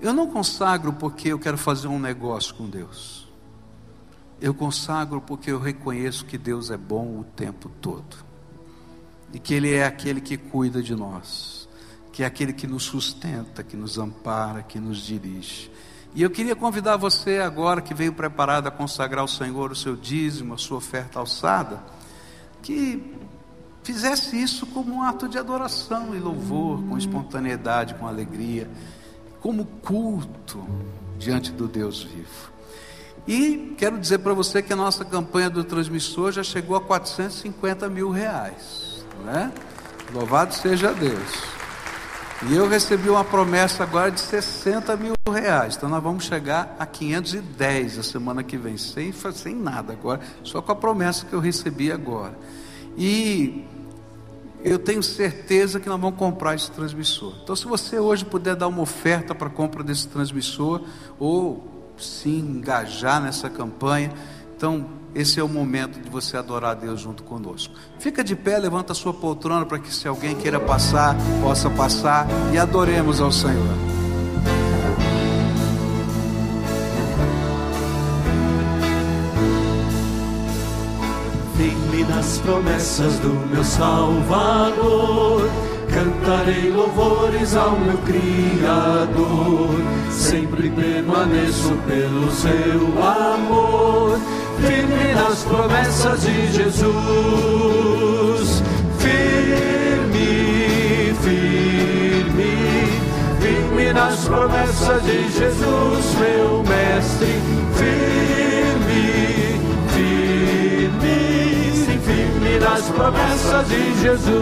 eu não consagro porque eu quero fazer um negócio com Deus. Eu consagro porque eu reconheço que Deus é bom o tempo todo. E que Ele é aquele que cuida de nós. Que é aquele que nos sustenta, que nos ampara, que nos dirige. E eu queria convidar você agora que veio preparado a consagrar ao Senhor o seu dízimo, a sua oferta alçada, que fizesse isso como um ato de adoração e louvor, com espontaneidade, com alegria, como culto diante do Deus vivo. E quero dizer para você que a nossa campanha do transmissor já chegou a 450 mil reais, não é? Louvado seja Deus. E eu recebi uma promessa agora de 60 mil reais. Então nós vamos chegar a 510 a semana que vem, sem, sem nada agora, só com a promessa que eu recebi agora. E eu tenho certeza que nós vamos comprar esse transmissor. Então, se você hoje puder dar uma oferta para a compra desse transmissor, ou se engajar nessa campanha, então esse é o momento de você adorar a Deus junto conosco. Fica de pé, levanta a sua poltrona para que se alguém queira passar, possa passar e adoremos ao Senhor. Firme nas promessas do meu Salvador, cantarei louvores ao meu Criador. Sempre permaneço pelo seu amor firme nas promessas de Jesus. Firme, firme, firme nas promessas de Jesus, meu Mestre. Firme, firme, sim, firme nas promessas de Jesus.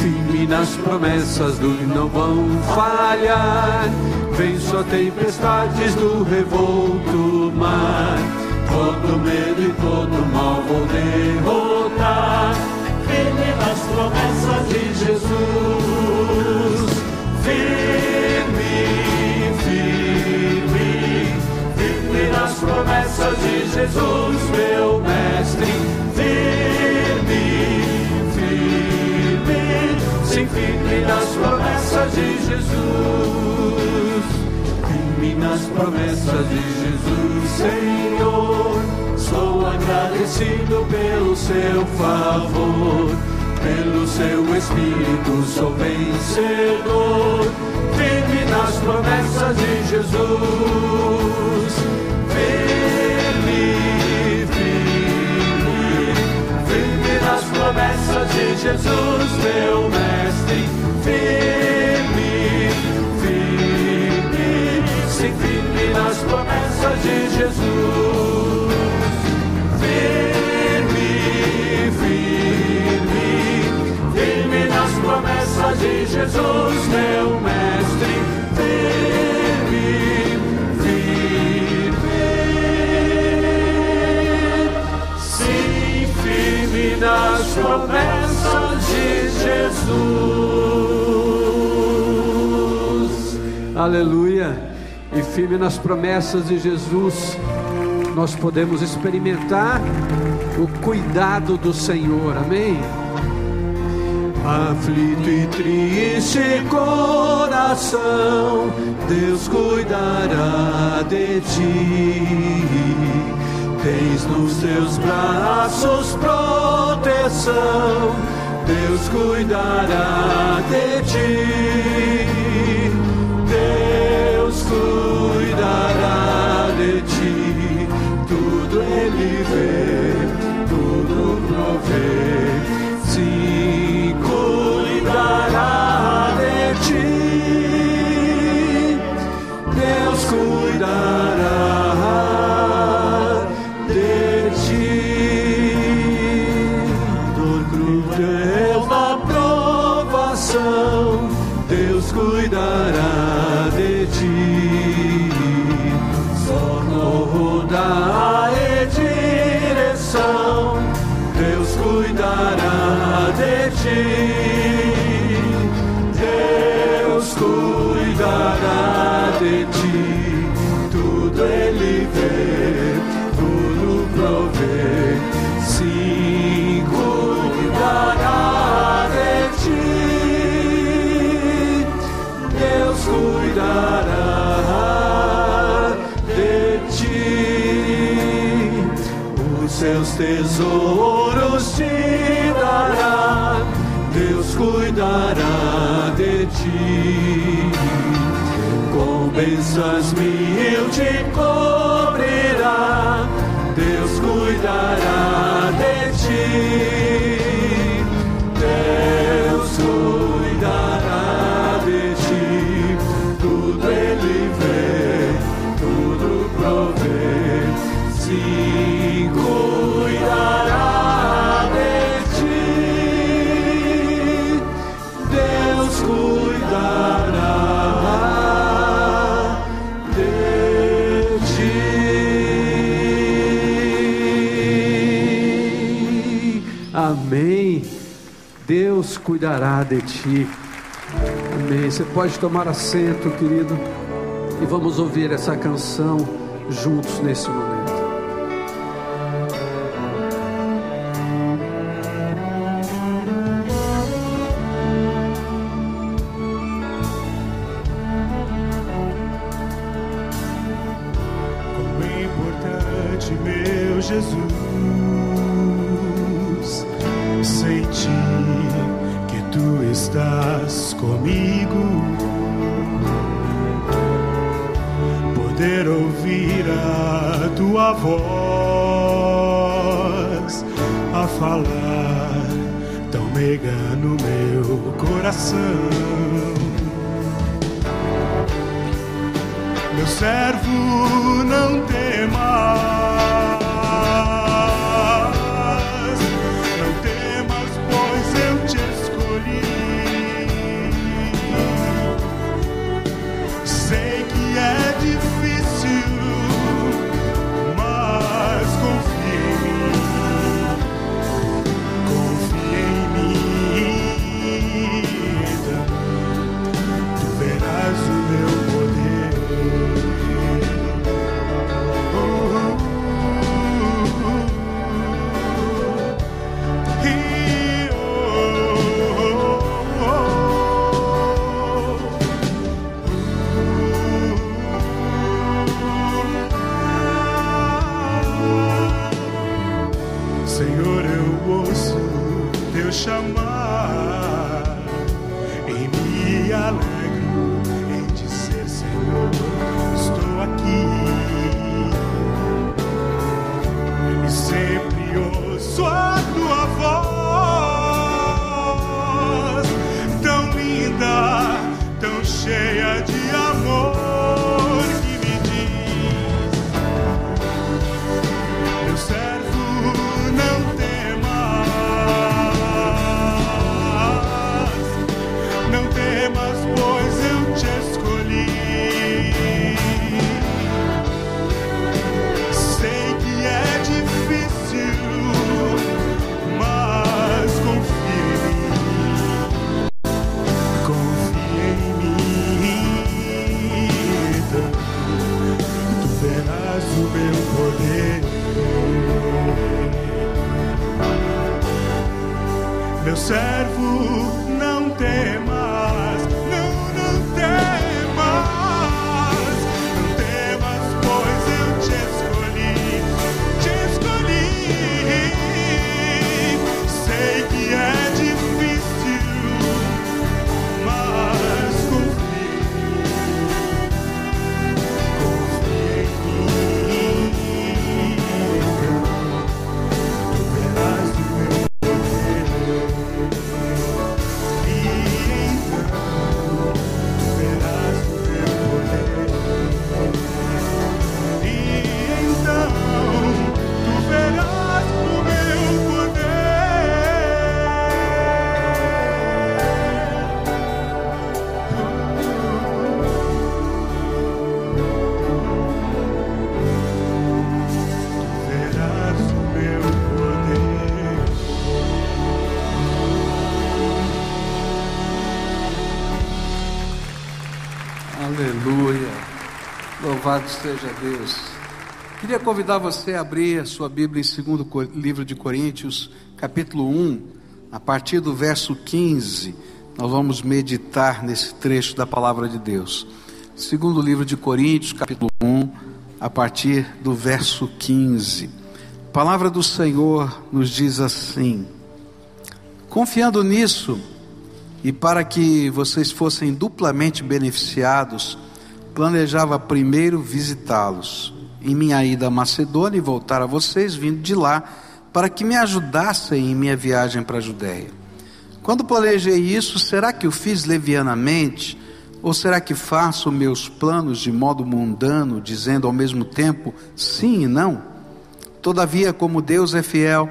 Firme nas promessas do não vão falhar Venço a tempestades do revolto mar. Todo medo e todo mal vou derrotar. Firme nas promessas de Jesus. Firme, firme, firme nas promessas de Jesus, meu mestre. Firme, firme, firme nas promessas de Jesus nas promessas de Jesus, Senhor. Sou agradecido pelo seu favor, pelo seu Espírito sou vencedor. Firme nas promessas de Jesus. Firme, nas promessas de Jesus, meu mestre. Firme firme nas promessas de Jesus. Firme, firme, firme nas promessas de Jesus, meu mestre. Firme, firme, nas promessas de Jesus. Aleluia e firme nas promessas de Jesus, nós podemos experimentar o cuidado do Senhor, amém? Aflito e triste coração, Deus cuidará de ti. Tens nos teus braços proteção, Deus cuidará de ti. Deus cuidará de ti, tudo Ele vê, tudo provê. Sim, cuidará de ti, Deus cuidará. livre, tudo provê, se cuidará de ti, Deus cuidará de ti, os seus tesouros te dará, Deus cuidará de ti. Compensas-me Deus cuidará de ti. Amém. Você pode tomar assento, querido, e vamos ouvir essa canção juntos nesse momento. Louvado seja Deus. Queria convidar você a abrir a sua Bíblia em segundo livro de Coríntios, capítulo 1, a partir do verso 15. Nós vamos meditar nesse trecho da palavra de Deus. Segundo livro de Coríntios, capítulo 1, a partir do verso 15. A palavra do Senhor nos diz assim: Confiando nisso, e para que vocês fossem duplamente beneficiados, planejava primeiro visitá-los em minha ida à Macedônia e voltar a vocês vindo de lá para que me ajudassem em minha viagem para a Judéia. Quando planejei isso, será que o fiz levianamente? Ou será que faço meus planos de modo mundano, dizendo ao mesmo tempo sim e não? Todavia, como Deus é fiel,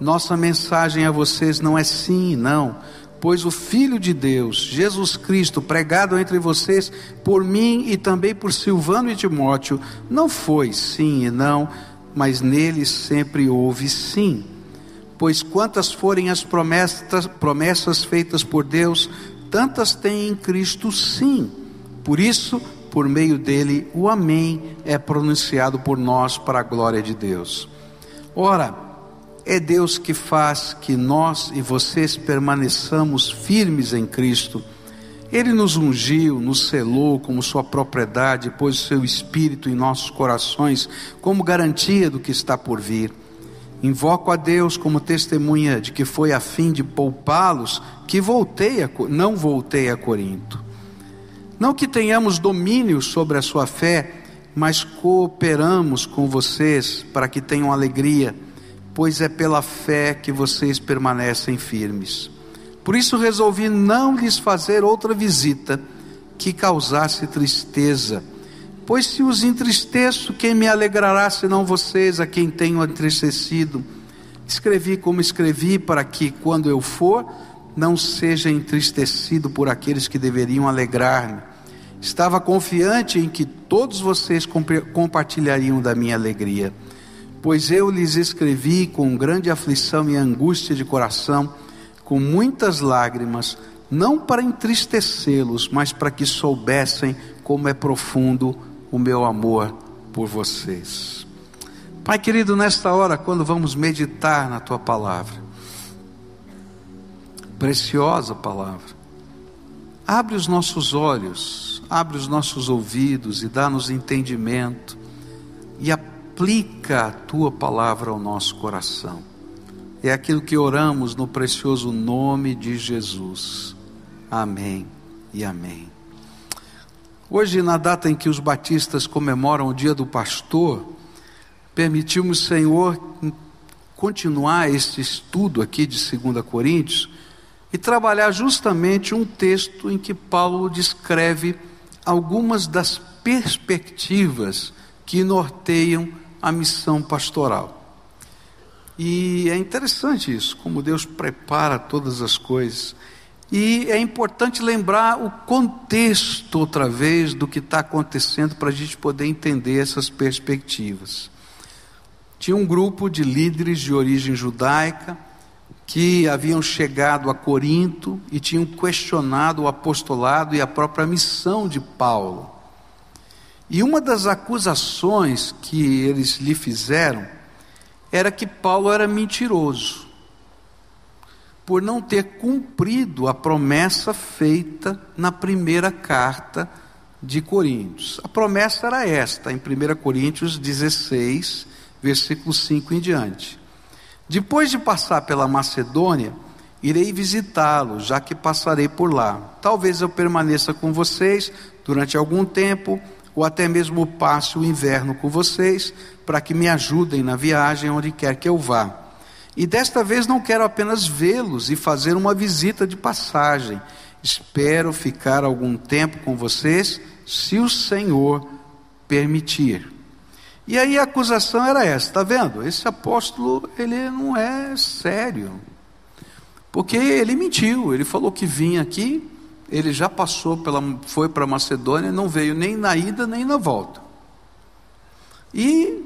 nossa mensagem a vocês não é sim e não, pois o Filho de Deus, Jesus Cristo, pregado entre vocês por mim e também por Silvano e Timóteo, não foi sim e não, mas nele sempre houve sim. Pois quantas forem as promessas, promessas feitas por Deus, tantas tem em Cristo sim. Por isso, por meio dele, o Amém é pronunciado por nós para a glória de Deus. Ora, é Deus que faz que nós e vocês permaneçamos firmes em Cristo. Ele nos ungiu, nos selou como sua propriedade, pôs o seu espírito em nossos corações como garantia do que está por vir. Invoco a Deus como testemunha de que foi a fim de poupá-los que voltei a, não voltei a Corinto. Não que tenhamos domínio sobre a sua fé, mas cooperamos com vocês para que tenham alegria pois é pela fé que vocês permanecem firmes. Por isso resolvi não lhes fazer outra visita que causasse tristeza, pois se os entristeço, quem me alegrará senão vocês, a quem tenho entristecido? Escrevi como escrevi, para que, quando eu for, não seja entristecido por aqueles que deveriam alegrar-me. Estava confiante em que todos vocês compartilhariam da minha alegria pois eu lhes escrevi com grande aflição e angústia de coração, com muitas lágrimas, não para entristecê-los, mas para que soubessem como é profundo o meu amor por vocês. Pai querido, nesta hora, quando vamos meditar na tua palavra, preciosa palavra, abre os nossos olhos, abre os nossos ouvidos e dá-nos entendimento e a aplica a tua palavra ao nosso coração. É aquilo que oramos no precioso nome de Jesus. Amém e amém. Hoje, na data em que os batistas comemoram o dia do pastor, permitimos, Senhor, continuar este estudo aqui de 2 Coríntios e trabalhar justamente um texto em que Paulo descreve algumas das perspectivas que norteiam a missão pastoral. E é interessante isso, como Deus prepara todas as coisas. E é importante lembrar o contexto outra vez do que está acontecendo para a gente poder entender essas perspectivas. Tinha um grupo de líderes de origem judaica que haviam chegado a Corinto e tinham questionado o apostolado e a própria missão de Paulo. E uma das acusações que eles lhe fizeram era que Paulo era mentiroso, por não ter cumprido a promessa feita na primeira carta de Coríntios. A promessa era esta, em 1 Coríntios 16, versículo 5 em diante. Depois de passar pela Macedônia, irei visitá-lo, já que passarei por lá. Talvez eu permaneça com vocês durante algum tempo ou até mesmo passe o inverno com vocês, para que me ajudem na viagem onde quer que eu vá. E desta vez não quero apenas vê-los e fazer uma visita de passagem. Espero ficar algum tempo com vocês, se o Senhor permitir. E aí a acusação era essa, está vendo? Esse apóstolo, ele não é sério. Porque ele mentiu, ele falou que vinha aqui ele já passou pela, foi para Macedônia, não veio nem na ida nem na volta. E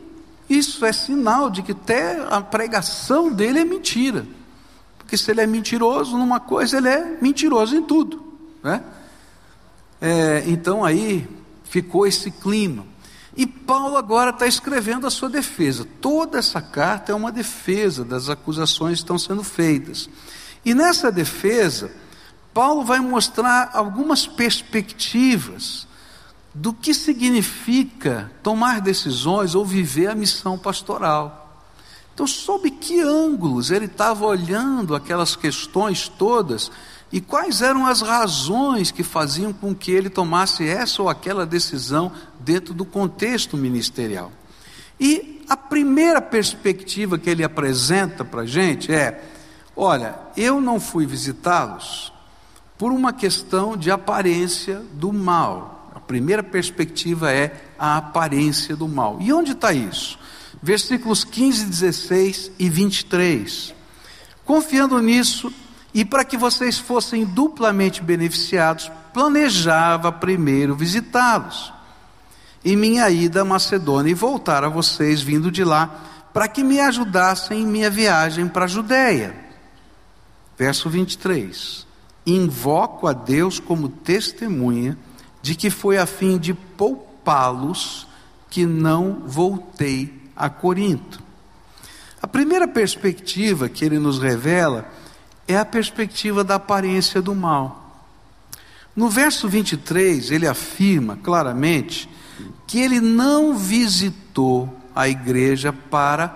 isso é sinal de que até a pregação dele é mentira. Porque se ele é mentiroso numa coisa, ele é mentiroso em tudo. Né? É, então aí ficou esse clima. Paulo agora está escrevendo a sua defesa. Toda essa carta é uma defesa das acusações que estão sendo feitas. E nessa defesa, Paulo vai mostrar algumas perspectivas do que significa tomar decisões ou viver a missão pastoral. Então, sob que ângulos ele estava olhando aquelas questões todas e quais eram as razões que faziam com que ele tomasse essa ou aquela decisão dentro do contexto ministerial. E a primeira perspectiva que ele apresenta para a gente é: olha, eu não fui visitá-los por uma questão de aparência do mal. A primeira perspectiva é a aparência do mal. E onde está isso? Versículos 15, 16 e 23. Confiando nisso, e para que vocês fossem duplamente beneficiados, planejava primeiro visitá-los. Em minha ida à Macedônia e voltar a vocês vindo de lá, para que me ajudassem em minha viagem para a Judéia. Verso 23. Invoco a Deus como testemunha de que foi a fim de poupá-los que não voltei a Corinto. A primeira perspectiva que ele nos revela é a perspectiva da aparência do mal. No verso 23, ele afirma claramente que ele não visitou a igreja para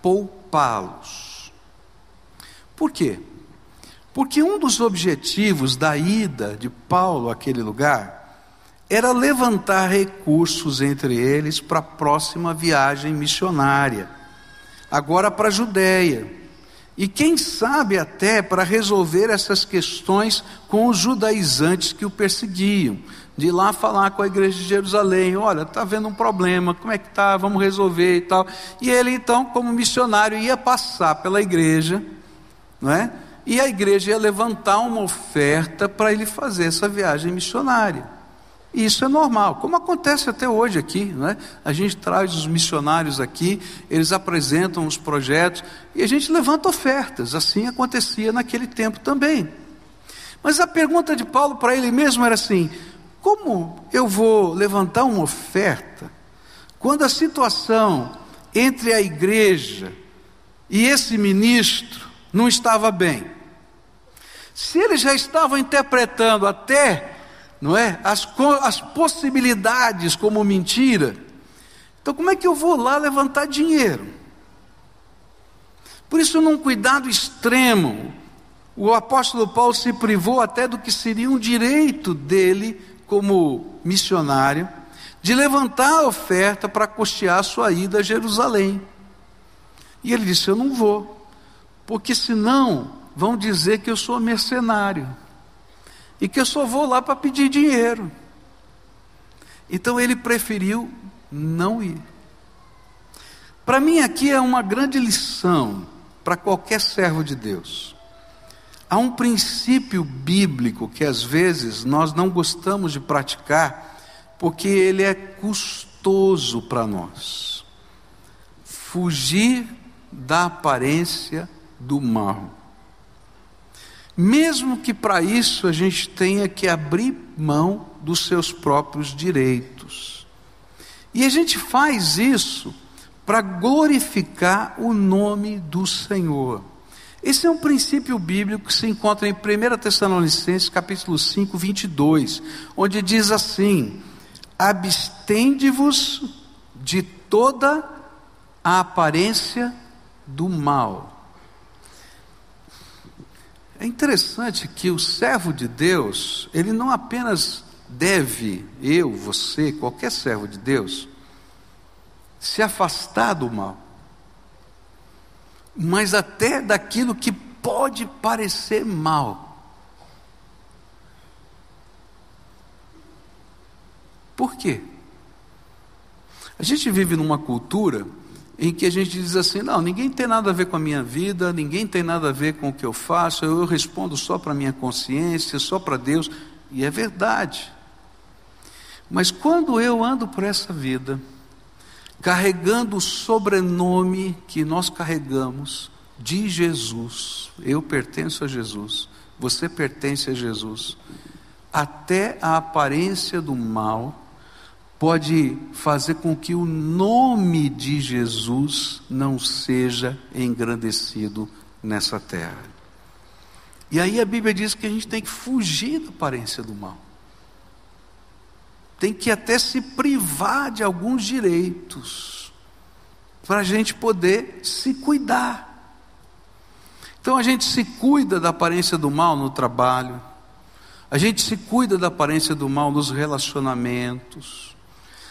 poupá-los. Por quê? Porque um dos objetivos da ida de Paulo àquele lugar era levantar recursos entre eles para a próxima viagem missionária, agora para a Judéia. E quem sabe até para resolver essas questões com os judaizantes que o perseguiam, de ir lá falar com a igreja de Jerusalém, olha, está havendo um problema, como é que está, vamos resolver e tal. E ele então, como missionário, ia passar pela igreja, não é? E a igreja ia levantar uma oferta para ele fazer essa viagem missionária. E isso é normal, como acontece até hoje aqui, né? A gente traz os missionários aqui, eles apresentam os projetos e a gente levanta ofertas. Assim acontecia naquele tempo também. Mas a pergunta de Paulo para ele mesmo era assim: como eu vou levantar uma oferta quando a situação entre a igreja e esse ministro não estava bem? Se eles já estavam interpretando até não é? As, as possibilidades como mentira. Então, como é que eu vou lá levantar dinheiro? Por isso, num cuidado extremo, o apóstolo Paulo se privou até do que seria um direito dele, como missionário, de levantar a oferta para custear a sua ida a Jerusalém. E ele disse: Eu não vou, porque senão vão dizer que eu sou mercenário e que eu só vou lá para pedir dinheiro. Então ele preferiu não ir. Para mim, aqui é uma grande lição para qualquer servo de Deus. Há um princípio bíblico que às vezes nós não gostamos de praticar, porque ele é custoso para nós. Fugir da aparência do mal mesmo que para isso a gente tenha que abrir mão dos seus próprios direitos. E a gente faz isso para glorificar o nome do Senhor. Esse é um princípio bíblico que se encontra em 1 Tessalonicenses capítulo 5, 22, onde diz assim: Abstende-vos de toda a aparência do mal é interessante que o servo de Deus, ele não apenas deve, eu, você, qualquer servo de Deus, se afastar do mal, mas até daquilo que pode parecer mal. Por quê? A gente vive numa cultura em que a gente diz assim: não, ninguém tem nada a ver com a minha vida, ninguém tem nada a ver com o que eu faço, eu respondo só para a minha consciência, só para Deus, e é verdade. Mas quando eu ando por essa vida, carregando o sobrenome que nós carregamos de Jesus, eu pertenço a Jesus, você pertence a Jesus, até a aparência do mal pode fazer com que o nome de Jesus não seja engrandecido nessa terra. E aí a Bíblia diz que a gente tem que fugir da aparência do mal. Tem que até se privar de alguns direitos para a gente poder se cuidar. Então a gente se cuida da aparência do mal no trabalho, a gente se cuida da aparência do mal nos relacionamentos,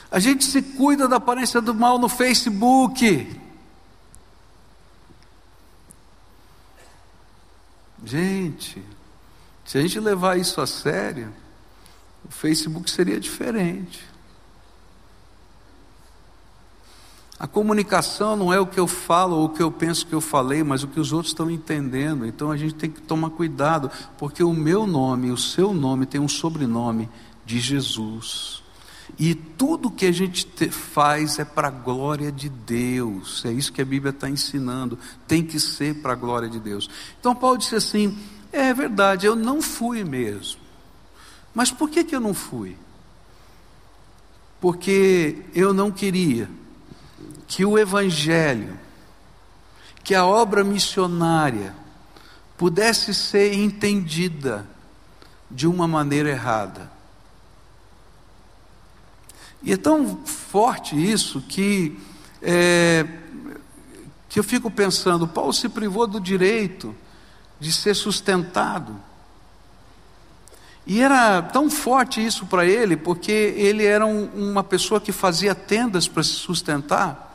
a gente se cuida da aparência do mal no Facebook. Gente, se a gente levar isso a sério, o Facebook seria diferente. A comunicação não é o que eu falo ou o que eu penso que eu falei, mas o que os outros estão entendendo. Então a gente tem que tomar cuidado, porque o meu nome, o seu nome tem um sobrenome de Jesus. E tudo que a gente faz é para a glória de Deus. É isso que a Bíblia está ensinando. Tem que ser para a glória de Deus. Então Paulo disse assim: é verdade, eu não fui mesmo. Mas por que, que eu não fui? Porque eu não queria que o Evangelho, que a obra missionária, pudesse ser entendida de uma maneira errada. E é tão forte isso que, é, que eu fico pensando: Paulo se privou do direito de ser sustentado. E era tão forte isso para ele, porque ele era um, uma pessoa que fazia tendas para se sustentar.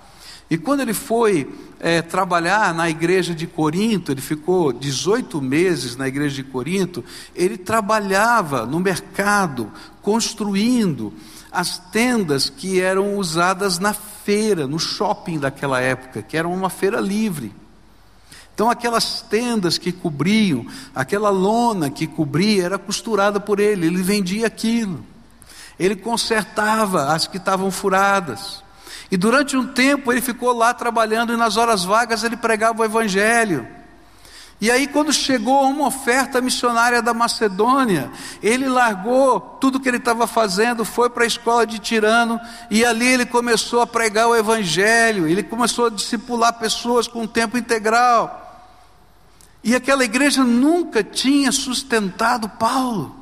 E quando ele foi é, trabalhar na igreja de Corinto, ele ficou 18 meses na igreja de Corinto, ele trabalhava no mercado, construindo as tendas que eram usadas na feira, no shopping daquela época, que era uma feira livre. Então, aquelas tendas que cobriam, aquela lona que cobria, era costurada por ele, ele vendia aquilo. Ele consertava as que estavam furadas. E durante um tempo ele ficou lá trabalhando, e nas horas vagas ele pregava o Evangelho. E aí, quando chegou uma oferta missionária da Macedônia, ele largou tudo que ele estava fazendo, foi para a escola de Tirano, e ali ele começou a pregar o Evangelho, ele começou a discipular pessoas com tempo integral. E aquela igreja nunca tinha sustentado Paulo.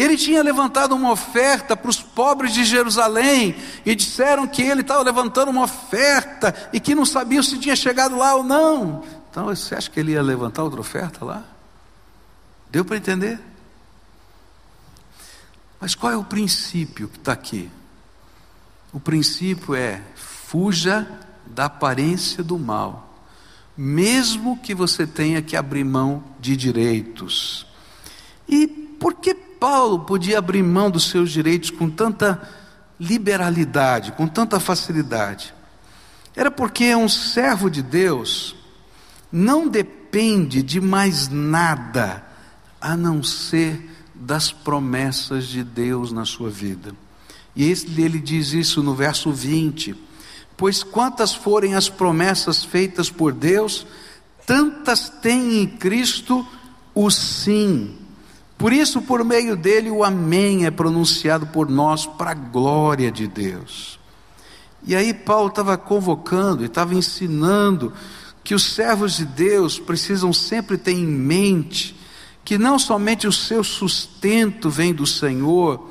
Ele tinha levantado uma oferta para os pobres de Jerusalém e disseram que ele estava levantando uma oferta e que não sabiam se tinha chegado lá ou não. Então você acha que ele ia levantar outra oferta lá? Deu para entender? Mas qual é o princípio que está aqui? O princípio é: fuja da aparência do mal, mesmo que você tenha que abrir mão de direitos. E por que Paulo podia abrir mão dos seus direitos com tanta liberalidade, com tanta facilidade? Era porque um servo de Deus não depende de mais nada a não ser das promessas de Deus na sua vida. E ele diz isso no verso 20: Pois quantas forem as promessas feitas por Deus, tantas tem em Cristo o sim por isso, por meio dele, o Amém é pronunciado por nós para a glória de Deus. E aí, Paulo estava convocando e estava ensinando que os servos de Deus precisam sempre ter em mente que não somente o seu sustento vem do Senhor,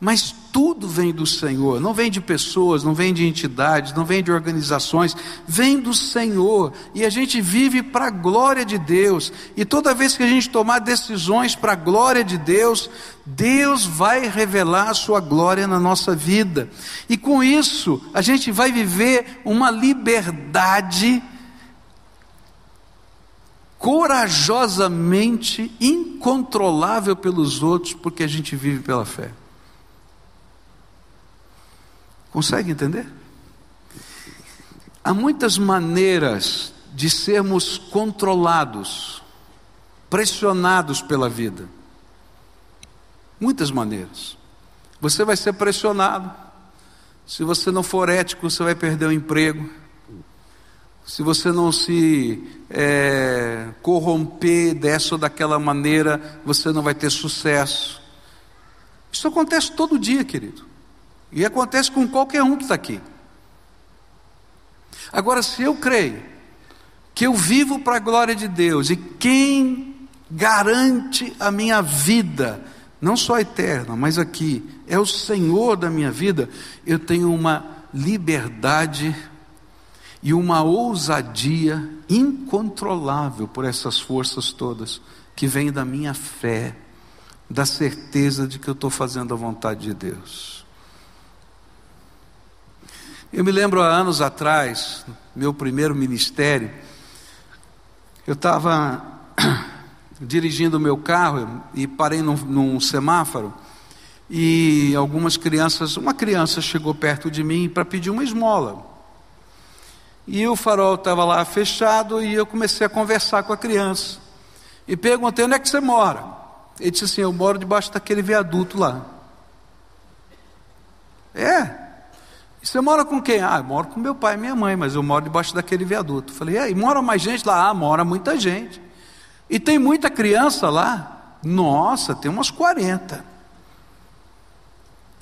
mas tudo vem do Senhor, não vem de pessoas, não vem de entidades, não vem de organizações, vem do Senhor. E a gente vive para a glória de Deus. E toda vez que a gente tomar decisões para a glória de Deus, Deus vai revelar a sua glória na nossa vida. E com isso, a gente vai viver uma liberdade corajosamente incontrolável pelos outros, porque a gente vive pela fé. Consegue entender? Há muitas maneiras de sermos controlados, pressionados pela vida. Muitas maneiras. Você vai ser pressionado. Se você não for ético, você vai perder o emprego. Se você não se é, corromper dessa ou daquela maneira, você não vai ter sucesso. Isso acontece todo dia, querido. E acontece com qualquer um que está aqui. Agora, se eu creio que eu vivo para a glória de Deus e quem garante a minha vida, não só eterna, mas aqui, é o Senhor da minha vida, eu tenho uma liberdade e uma ousadia incontrolável por essas forças todas que vêm da minha fé, da certeza de que eu estou fazendo a vontade de Deus. Eu me lembro há anos atrás, meu primeiro ministério, eu estava [clears throat] dirigindo o meu carro e parei num, num, semáforo e algumas crianças, uma criança chegou perto de mim para pedir uma esmola. E o farol estava lá fechado e eu comecei a conversar com a criança. E perguntei onde é que você mora. Ele disse assim: Eu moro debaixo daquele viaduto lá. É, você mora com quem? Ah, eu moro com meu pai e minha mãe, mas eu moro debaixo daquele viaduto. Falei, e aí, mora mais gente lá? Ah, mora muita gente. E tem muita criança lá? Nossa, tem umas 40.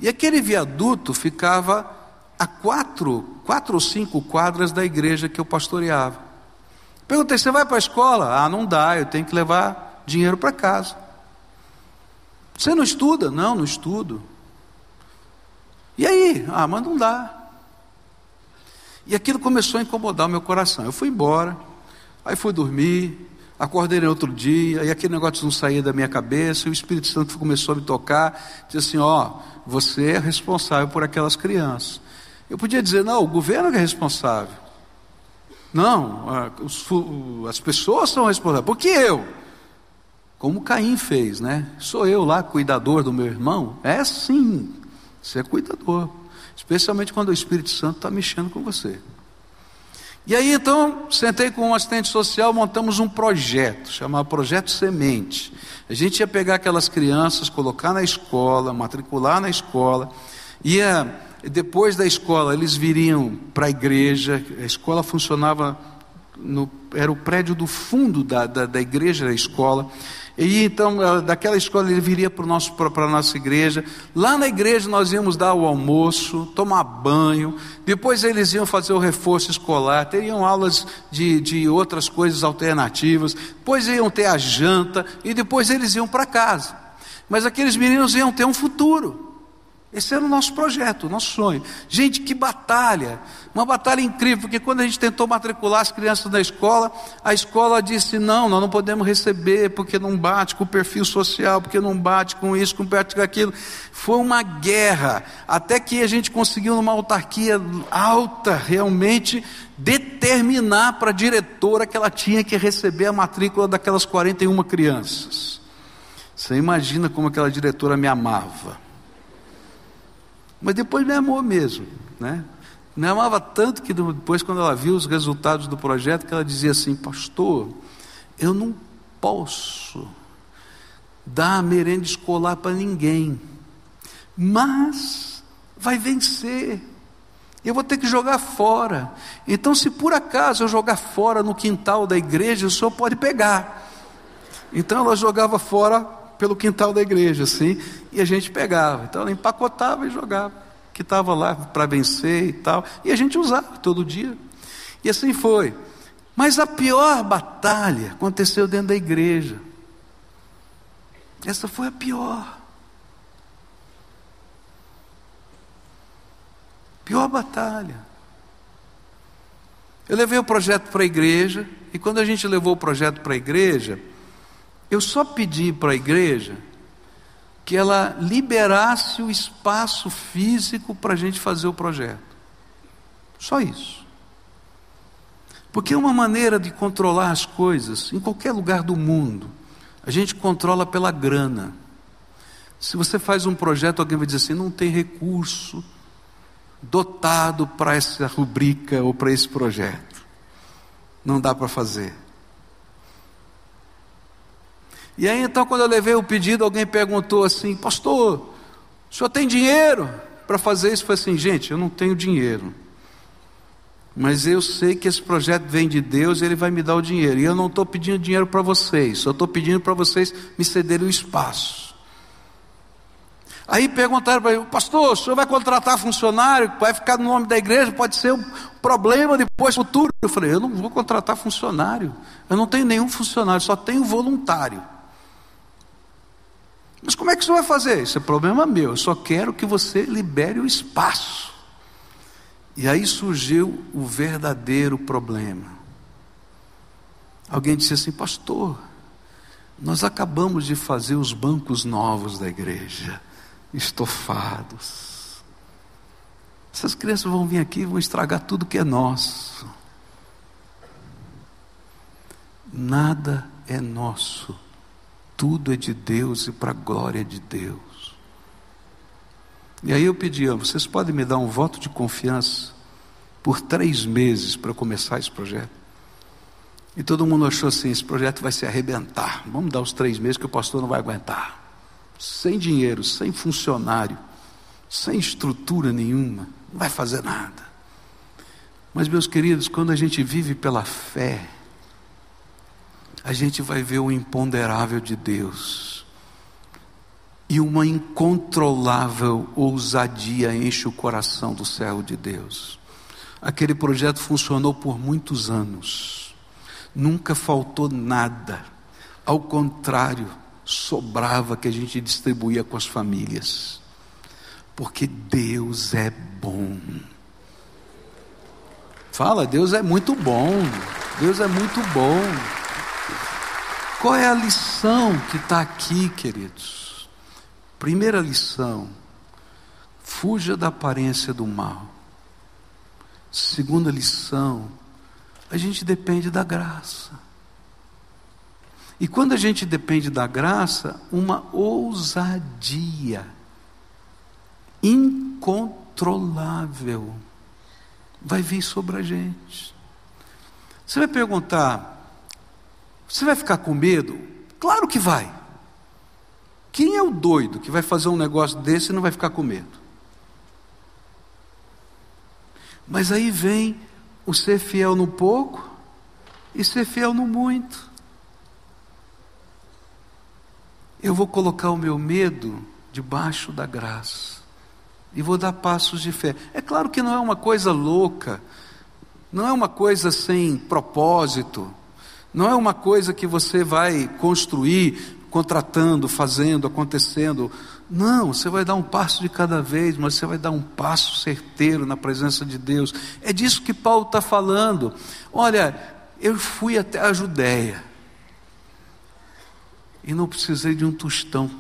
E aquele viaduto ficava a quatro, quatro ou cinco quadras da igreja que eu pastoreava. Perguntei, você vai para a escola? Ah, não dá, eu tenho que levar dinheiro para casa. Você não estuda? Não, não estudo. E aí? Ah, mas não dá. E aquilo começou a incomodar o meu coração. Eu fui embora, aí fui dormir, acordei no outro dia, e aquele negócio não saía da minha cabeça, e o Espírito Santo começou a me tocar, disse assim: Ó, oh, você é responsável por aquelas crianças. Eu podia dizer: Não, o governo é responsável. Não, as pessoas são responsáveis. Por que eu? Como Caim fez, né? Sou eu lá, cuidador do meu irmão? É sim. Você é cuidador. Especialmente quando o Espírito Santo está mexendo com você. E aí então, sentei com um assistente social, montamos um projeto, chamado Projeto Semente. A gente ia pegar aquelas crianças, colocar na escola, matricular na escola, ia, depois da escola, eles viriam para a igreja, a escola funcionava, no, era o prédio do fundo da, da, da igreja da escola, e então, eh, daquela escola ele viria para a nossa igreja. Lá na igreja nós íamos dar o almoço, tomar banho. Depois eles iam fazer o reforço escolar. Teriam aulas de, de outras coisas alternativas. Depois iam ter a janta. E depois eles iam para casa. Mas aqueles meninos iam ter um futuro. Esse era o nosso projeto, o nosso sonho. Gente, que batalha! Uma batalha incrível, porque quando a gente tentou matricular as crianças na escola, a escola disse: não, nós não podemos receber, porque não bate com o perfil social, porque não bate com isso, com com aquilo. Foi uma guerra, até que a gente conseguiu, numa autarquia alta, realmente determinar para a diretora que ela tinha que receber a matrícula daquelas 41 crianças. Você imagina como aquela diretora me amava. Mas depois me amou mesmo, né? Me amava tanto que depois, quando ela viu os resultados do projeto, que ela dizia assim: Pastor, eu não posso dar merenda escolar para ninguém, mas vai vencer. Eu vou ter que jogar fora. Então, se por acaso eu jogar fora no quintal da igreja, o senhor pode pegar. Então ela jogava fora pelo quintal da igreja, assim, e a gente pegava. Então ela empacotava e jogava que estava lá para vencer e tal, e a gente usava todo dia. E assim foi. Mas a pior batalha aconteceu dentro da igreja. Essa foi a pior. Pior batalha. Eu levei o projeto para a igreja, e quando a gente levou o projeto para a igreja, eu só pedi para a igreja que ela liberasse o espaço físico para a gente fazer o projeto. Só isso. Porque é uma maneira de controlar as coisas em qualquer lugar do mundo. A gente controla pela grana. Se você faz um projeto, alguém vai dizer assim: não tem recurso dotado para essa rubrica ou para esse projeto. Não dá para fazer. E aí então, quando eu levei o pedido, alguém perguntou assim: Pastor, o senhor tem dinheiro para fazer isso? Eu falei assim: Gente, eu não tenho dinheiro. Mas eu sei que esse projeto vem de Deus e Ele vai me dar o dinheiro. E eu não estou pedindo dinheiro para vocês, só estou pedindo para vocês me cederem o espaço. Aí perguntaram para ele, pastor, o senhor vai contratar funcionário, vai ficar no nome da igreja, pode ser um problema depois futuro. Eu falei, eu não vou contratar funcionário, eu não tenho nenhum funcionário, só tenho voluntário. Mas como é que senhor vai fazer? Isso é problema meu, eu só quero que você libere o espaço. E aí surgiu o verdadeiro problema. Alguém disse assim, pastor, nós acabamos de fazer os bancos novos da igreja estofados. Essas crianças vão vir aqui e vão estragar tudo que é nosso. Nada é nosso, tudo é de Deus e para a glória de Deus. E aí eu pedi, vocês podem me dar um voto de confiança por três meses para começar esse projeto? E todo mundo achou assim: esse projeto vai se arrebentar. Vamos dar os três meses que o pastor não vai aguentar sem dinheiro, sem funcionário, sem estrutura nenhuma, não vai fazer nada. Mas, meus queridos, quando a gente vive pela fé, a gente vai ver o imponderável de Deus. E uma incontrolável ousadia enche o coração do céu de Deus. Aquele projeto funcionou por muitos anos. Nunca faltou nada. Ao contrário, sobrava que a gente distribuía com as famílias. Porque Deus é bom. Fala, Deus é muito bom. Deus é muito bom. Qual é a lição que está aqui, queridos? Primeira lição: fuja da aparência do mal. Segunda lição: a gente depende da graça. E quando a gente depende da graça, uma ousadia incontrolável vai vir sobre a gente. Você vai perguntar: você vai ficar com medo? Claro que vai. Quem é o doido que vai fazer um negócio desse e não vai ficar com medo? Mas aí vem o ser fiel no pouco e ser fiel no muito. eu vou colocar o meu medo debaixo da graça e vou dar passos de fé. É claro que não é uma coisa louca, não é uma coisa sem propósito, não é uma coisa que você vai construir contratando, fazendo, acontecendo. Não, você vai dar um passo de cada vez, mas você vai dar um passo certeiro na presença de Deus. É disso que Paulo está falando. Olha, eu fui até a Judéia e não precisei de um tostão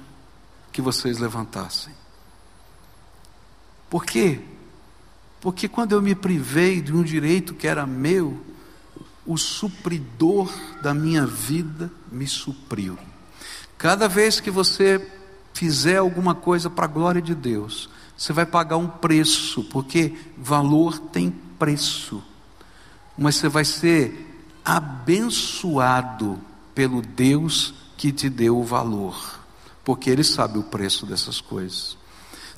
que vocês levantassem. Por quê? Porque quando eu me privei de um direito que era meu, o supridor da minha vida me supriu. Cada vez que você fizer alguma coisa para a glória de Deus, você vai pagar um preço, porque valor tem preço. Mas você vai ser abençoado pelo Deus que te deu o valor, porque Ele sabe o preço dessas coisas.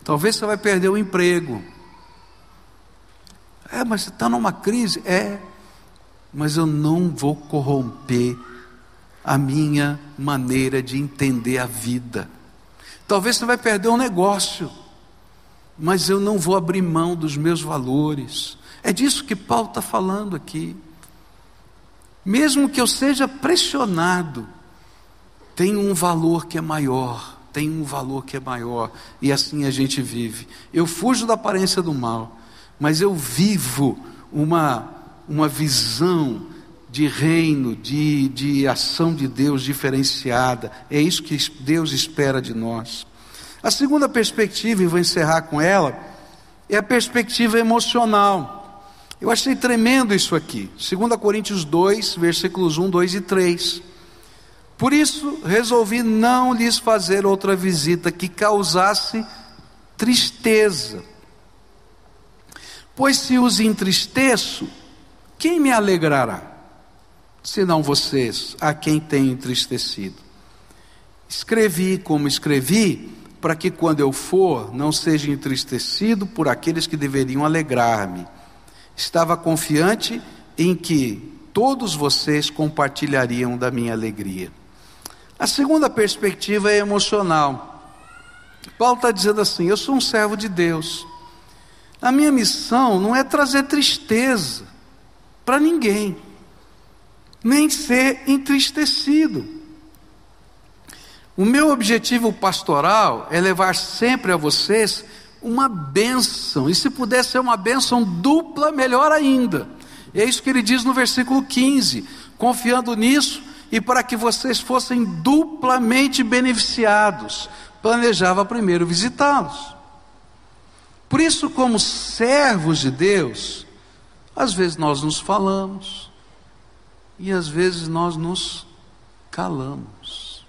Talvez você vai perder o emprego. É, mas você está numa crise? É, mas eu não vou corromper a minha maneira de entender a vida. Talvez você vai perder um negócio, mas eu não vou abrir mão dos meus valores. É disso que Paulo está falando aqui. Mesmo que eu seja pressionado, tem um valor que é maior, tem um valor que é maior, e assim a gente vive. Eu fujo da aparência do mal, mas eu vivo uma, uma visão de reino, de, de ação de Deus diferenciada. É isso que Deus espera de nós. A segunda perspectiva, e vou encerrar com ela, é a perspectiva emocional. Eu achei tremendo isso aqui. 2 Coríntios 2, versículos 1, 2 e 3. Por isso, resolvi não lhes fazer outra visita que causasse tristeza. Pois se os entristeço, quem me alegrará? Senão vocês, a quem tenho entristecido. Escrevi como escrevi, para que quando eu for, não seja entristecido por aqueles que deveriam alegrar-me. Estava confiante em que todos vocês compartilhariam da minha alegria. A segunda perspectiva é emocional. Paulo está dizendo assim: eu sou um servo de Deus. A minha missão não é trazer tristeza para ninguém, nem ser entristecido. O meu objetivo pastoral é levar sempre a vocês uma bênção, e se puder ser uma bênção dupla, melhor ainda. É isso que ele diz no versículo 15: confiando nisso e para que vocês fossem duplamente beneficiados, planejava primeiro visitá-los. Por isso, como servos de Deus, às vezes nós nos falamos e às vezes nós nos calamos.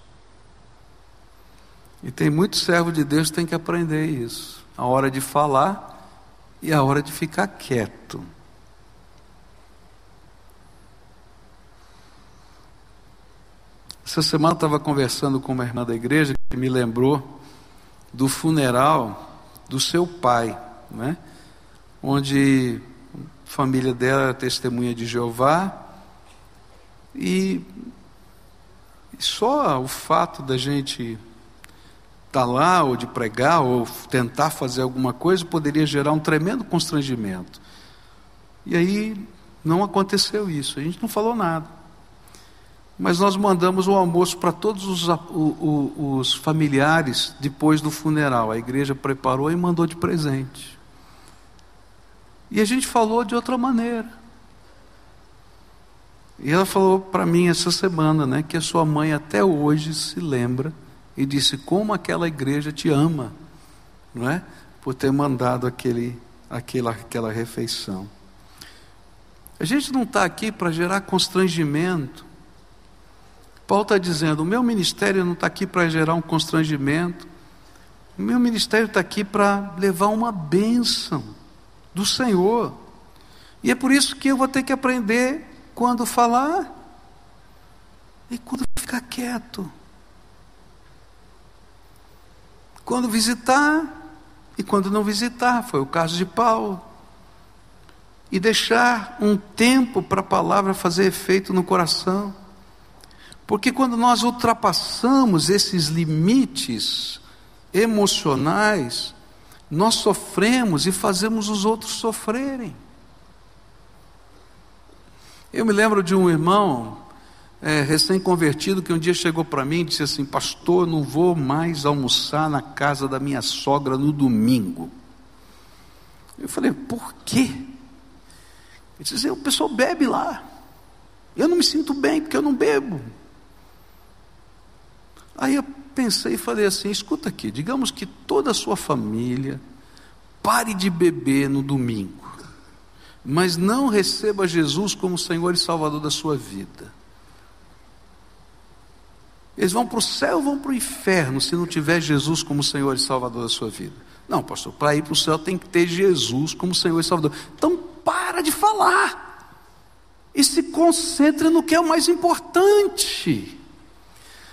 E tem muito servo de Deus que tem que aprender isso. A hora de falar e a hora de ficar quieto. Essa semana eu estava conversando com uma irmã da igreja que me lembrou do funeral do seu pai, né? onde família dela era testemunha de Jeová e só o fato da gente estar tá lá ou de pregar ou tentar fazer alguma coisa poderia gerar um tremendo constrangimento. E aí não aconteceu isso, a gente não falou nada. Mas nós mandamos o almoço para todos os, os, os, familiares depois do funeral. A igreja preparou e mandou de presente. E a gente falou de outra maneira. E ela falou para mim essa semana, né, que a sua mãe até hoje se lembra e disse como aquela igreja te ama, não é? Por ter mandado aquele, aquela, aquela refeição. A gente não está aqui para gerar constrangimento Paulo está dizendo: o meu ministério não está aqui para gerar um constrangimento, o meu ministério está aqui para levar uma bênção do Senhor. E é por isso que eu vou ter que aprender quando falar e quando ficar quieto. Quando visitar e quando não visitar, foi o caso de Paulo. E deixar um tempo para a palavra fazer efeito no coração. Porque quando nós ultrapassamos esses limites emocionais, nós sofremos e fazemos os outros sofrerem. Eu me lembro de um irmão é, recém-convertido que um dia chegou para mim e disse assim: Pastor, não vou mais almoçar na casa da minha sogra no domingo. Eu falei: Por quê? Ele disse: O pessoal bebe lá. Eu não me sinto bem porque eu não bebo. Aí eu pensei e falei assim: escuta aqui, digamos que toda a sua família pare de beber no domingo, mas não receba Jesus como Senhor e Salvador da sua vida. Eles vão para o céu ou vão para o inferno se não tiver Jesus como Senhor e Salvador da sua vida? Não, pastor, para ir para o céu tem que ter Jesus como Senhor e Salvador. Então para de falar e se concentre no que é o mais importante.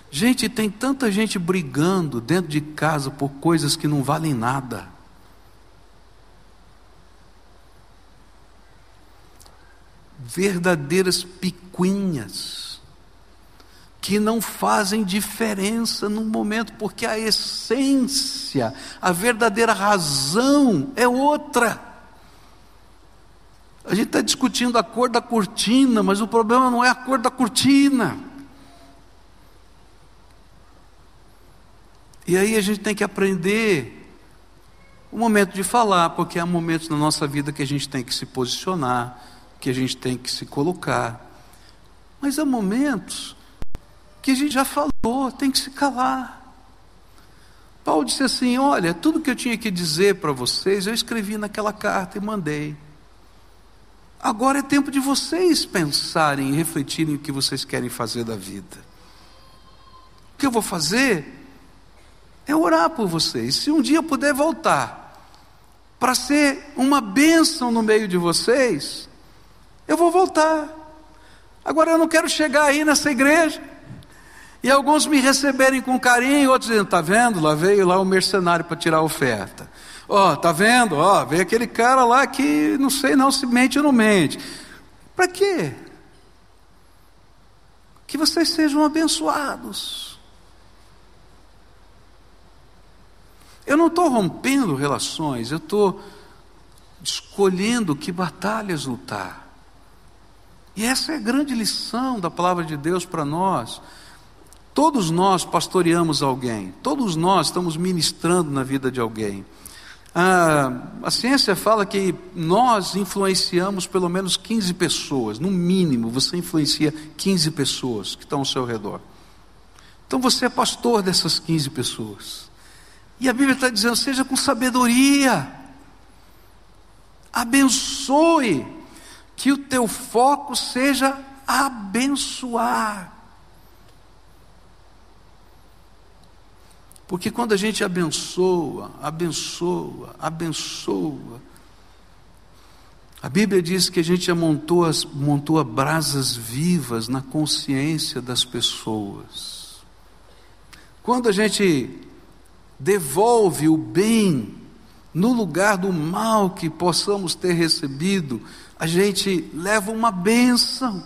Gente, tem tanta gente brigando dentro de casa por coisas que não valem nada. Verdadeiras picuinhas, que não fazem diferença no momento, porque a essência, a verdadeira razão é outra. A gente está discutindo a cor da cortina, mas o problema não é a cor da cortina. E aí a gente tem que aprender o momento de falar, porque há momentos na nossa vida que a gente tem que se posicionar, que a gente tem que se colocar. Mas há momentos que a gente já falou, tem que se calar. Paulo disse assim: Olha, tudo que eu tinha que dizer para vocês, eu escrevi naquela carta e mandei. Agora é tempo de vocês pensarem e refletirem o que vocês querem fazer da vida. O que eu vou fazer é orar por vocês. Se um dia eu puder voltar para ser uma bênção no meio de vocês, eu vou voltar. Agora eu não quero chegar aí nessa igreja e alguns me receberem com carinho, outros dizendo: está vendo? Lá veio lá o mercenário para tirar a oferta. Ó, oh, tá vendo? Ó, oh, veio aquele cara lá que não sei não se mente ou não mente. Para quê? Que vocês sejam abençoados. Eu não estou rompendo relações, eu estou escolhendo que batalhas lutar. E essa é a grande lição da palavra de Deus para nós. Todos nós pastoreamos alguém, todos nós estamos ministrando na vida de alguém. Ah, a ciência fala que nós influenciamos pelo menos 15 pessoas, no mínimo você influencia 15 pessoas que estão ao seu redor. Então você é pastor dessas 15 pessoas. E a Bíblia está dizendo: seja com sabedoria, abençoe, que o teu foco seja abençoar. Porque quando a gente abençoa, abençoa, abençoa, a Bíblia diz que a gente amontoa, montou brasas vivas na consciência das pessoas. Quando a gente devolve o bem no lugar do mal que possamos ter recebido, a gente leva uma bênção.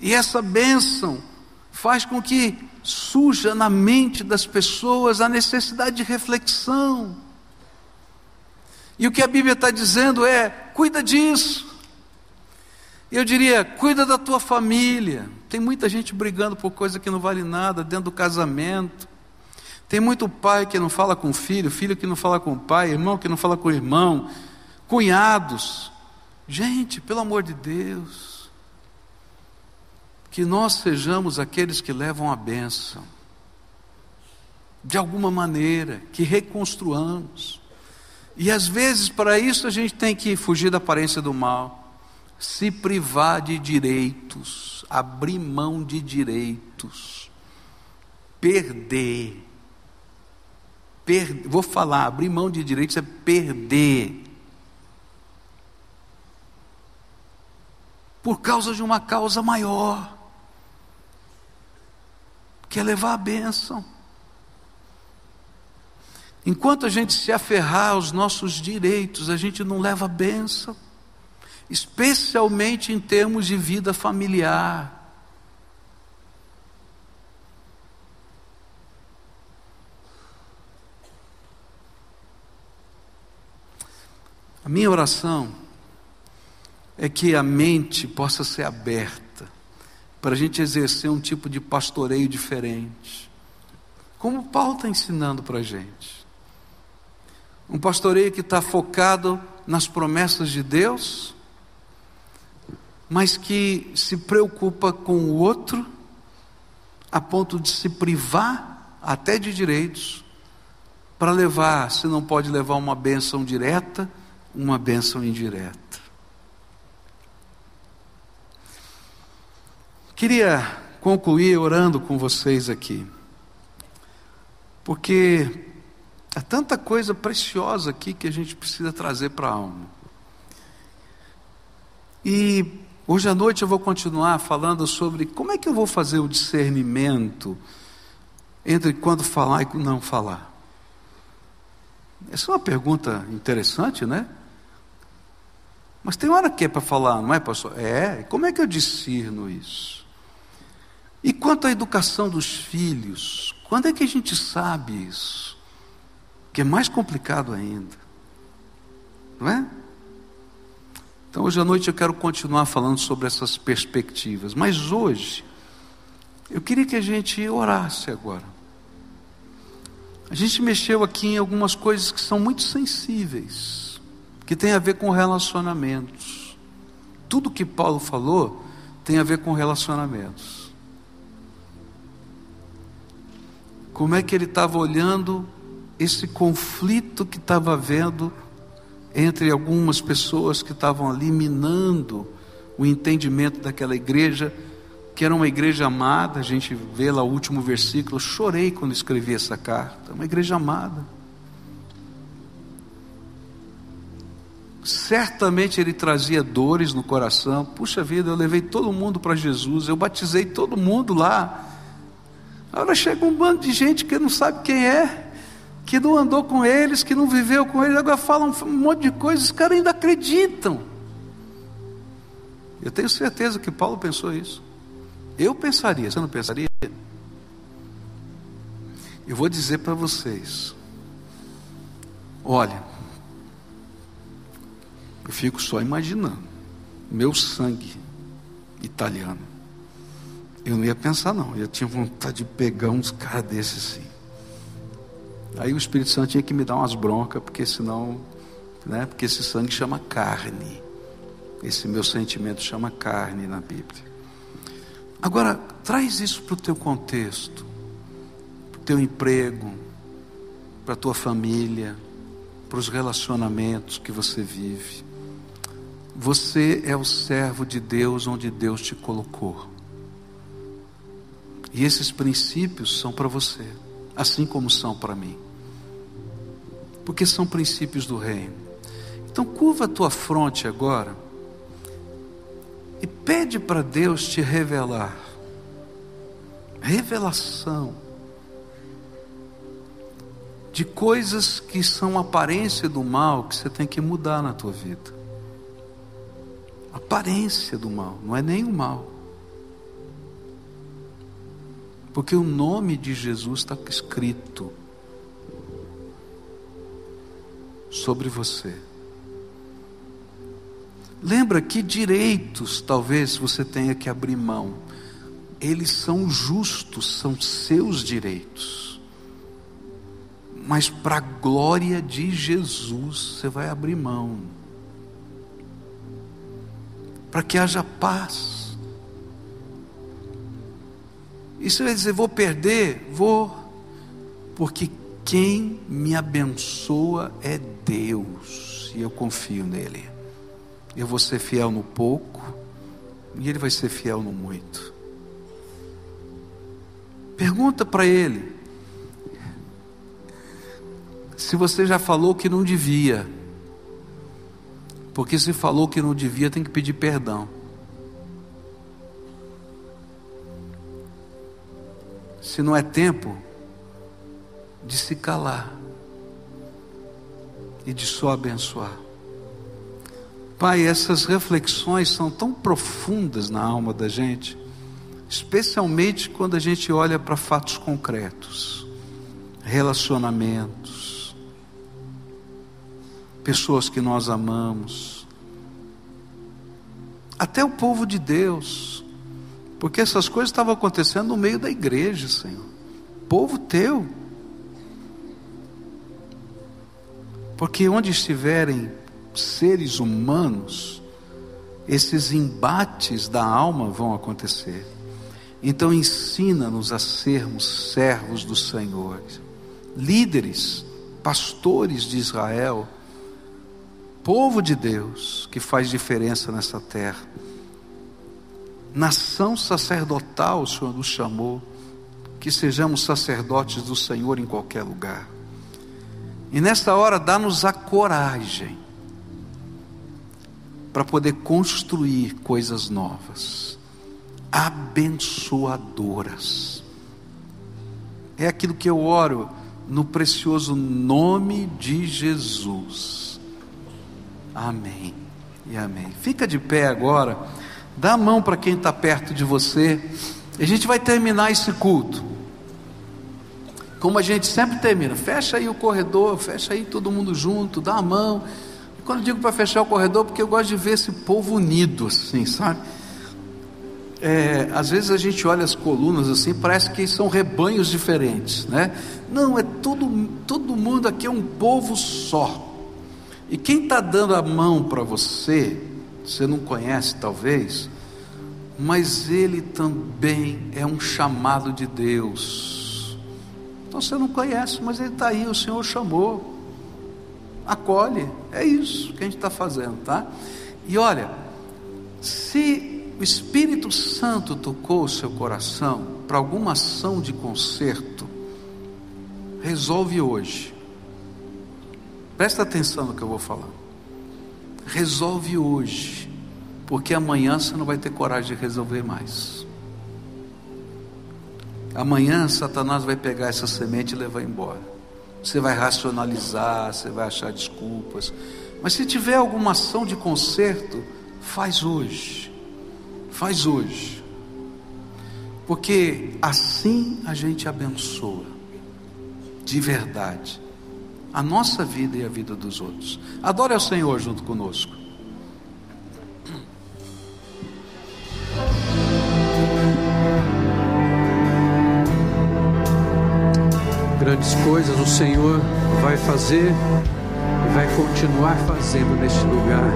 E essa bênção faz com que suja na mente das pessoas a necessidade de reflexão. E o que a Bíblia está dizendo é: cuida disso. Eu diria, cuida da tua família. Tem muita gente brigando por coisa que não vale nada dentro do casamento. Tem muito pai que não fala com filho, filho que não fala com pai, irmão que não fala com irmão, cunhados. Gente, pelo amor de Deus, que nós sejamos aqueles que levam a bênção, de alguma maneira, que reconstruamos. E às vezes, para isso, a gente tem que fugir da aparência do mal, se privar de direitos, abrir mão de direitos, perder. Per, vou falar, abrir mão de direitos é perder. Por causa de uma causa maior quer levar a bênção. Enquanto a gente se aferrar aos nossos direitos, a gente não leva a bênção, especialmente em termos de vida familiar. Minha oração é que a mente possa ser aberta para a gente exercer um tipo de pastoreio diferente. Como Paulo está ensinando para a gente. Um pastoreio que está focado nas promessas de Deus, mas que se preocupa com o outro, a ponto de se privar até de direitos, para levar, se não pode levar uma bênção direta, uma bênção indireta. Queria concluir orando com vocês aqui, porque há tanta coisa preciosa aqui que a gente precisa trazer para a alma. E hoje à noite eu vou continuar falando sobre como é que eu vou fazer o discernimento entre quando falar e não falar. Essa é uma pergunta interessante, né? Mas tem hora que é para falar, não é, pastor? É, como é que eu discerno isso? E quanto à educação dos filhos, quando é que a gente sabe isso? Que é mais complicado ainda, não é? Então, hoje à noite eu quero continuar falando sobre essas perspectivas, mas hoje, eu queria que a gente orasse agora. A gente mexeu aqui em algumas coisas que são muito sensíveis, que tem a ver com relacionamentos. Tudo que Paulo falou tem a ver com relacionamentos. como é que ele estava olhando esse conflito que estava havendo entre algumas pessoas que estavam ali minando o entendimento daquela igreja, que era uma igreja amada, a gente vê lá o último versículo, chorei quando escrevi essa carta, uma igreja amada. Certamente ele trazia dores no coração. Puxa vida, eu levei todo mundo para Jesus, eu batizei todo mundo lá. Agora chega um bando de gente que não sabe quem é, que não andou com eles, que não viveu com eles, agora falam um monte de coisas, os caras ainda acreditam. Eu tenho certeza que Paulo pensou isso. Eu pensaria, você não pensaria? Eu vou dizer para vocês, Olha, eu fico só imaginando. Meu sangue italiano. Eu não ia pensar, não. Eu tinha vontade de pegar uns caras desses assim. Aí o Espírito Santo tinha que me dar umas broncas, porque senão, né? Porque esse sangue chama carne. Esse meu sentimento chama carne na Bíblia. Agora, traz isso para o teu contexto, para o teu emprego, para a tua família, para os relacionamentos que você vive. Você é o servo de Deus onde Deus te colocou. E esses princípios são para você, assim como são para mim. Porque são princípios do reino. Então curva a tua fronte agora e pede para Deus te revelar. Revelação de coisas que são aparência do mal que você tem que mudar na tua vida. Aparência do mal, não é nem o mal. Porque o nome de Jesus está escrito sobre você. Lembra que direitos talvez você tenha que abrir mão. Eles são justos, são seus direitos. Mas para a glória de Jesus, você vai abrir mão. Para que haja paz. E você vai dizer: vou perder? Vou. Porque quem me abençoa é Deus. E eu confio nele. Eu vou ser fiel no pouco e ele vai ser fiel no muito. Pergunta para ele se você já falou que não devia. Porque se falou que não devia, tem que pedir perdão. Se não é tempo de se calar e de só abençoar. Pai, essas reflexões são tão profundas na alma da gente, especialmente quando a gente olha para fatos concretos, relacionamentos, pessoas que nós amamos, até o povo de Deus, porque essas coisas estavam acontecendo no meio da igreja, Senhor, povo teu. Porque onde estiverem seres humanos, esses embates da alma vão acontecer. Então ensina-nos a sermos servos do Senhor, líderes, pastores de Israel, povo de Deus que faz diferença nessa terra. Nação sacerdotal, o Senhor nos chamou, que sejamos sacerdotes do Senhor em qualquer lugar. E nesta hora, dá-nos a coragem para poder construir coisas novas, abençoadoras. É aquilo que eu oro no precioso nome de Jesus. Amém e amém. Fica de pé agora, dá a mão para quem está perto de você. A gente vai terminar esse culto. Como a gente sempre termina, fecha aí o corredor, fecha aí todo mundo junto, dá a mão. Quando eu digo para fechar o corredor, porque eu gosto de ver esse povo unido, assim, sabe? É, às vezes a gente olha as colunas assim, parece que são rebanhos diferentes, né? Não, é todo, todo mundo aqui é um povo só. E quem está dando a mão para você, você não conhece talvez, mas ele também é um chamado de Deus. Então você não conhece, mas ele está aí, o Senhor chamou acolhe. É isso que a gente está fazendo, tá? E olha, se o Espírito Santo tocou o seu coração para alguma ação de conserto, resolve hoje. Presta atenção no que eu vou falar. Resolve hoje, porque amanhã você não vai ter coragem de resolver mais. Amanhã Satanás vai pegar essa semente e levar embora. Você vai racionalizar, você vai achar desculpas. Mas se tiver alguma ação de conserto, faz hoje. Faz hoje. Porque assim a gente abençoa. De verdade. A nossa vida e a vida dos outros. Adore ao Senhor junto conosco. Grandes coisas o Senhor vai fazer e vai continuar fazendo neste lugar.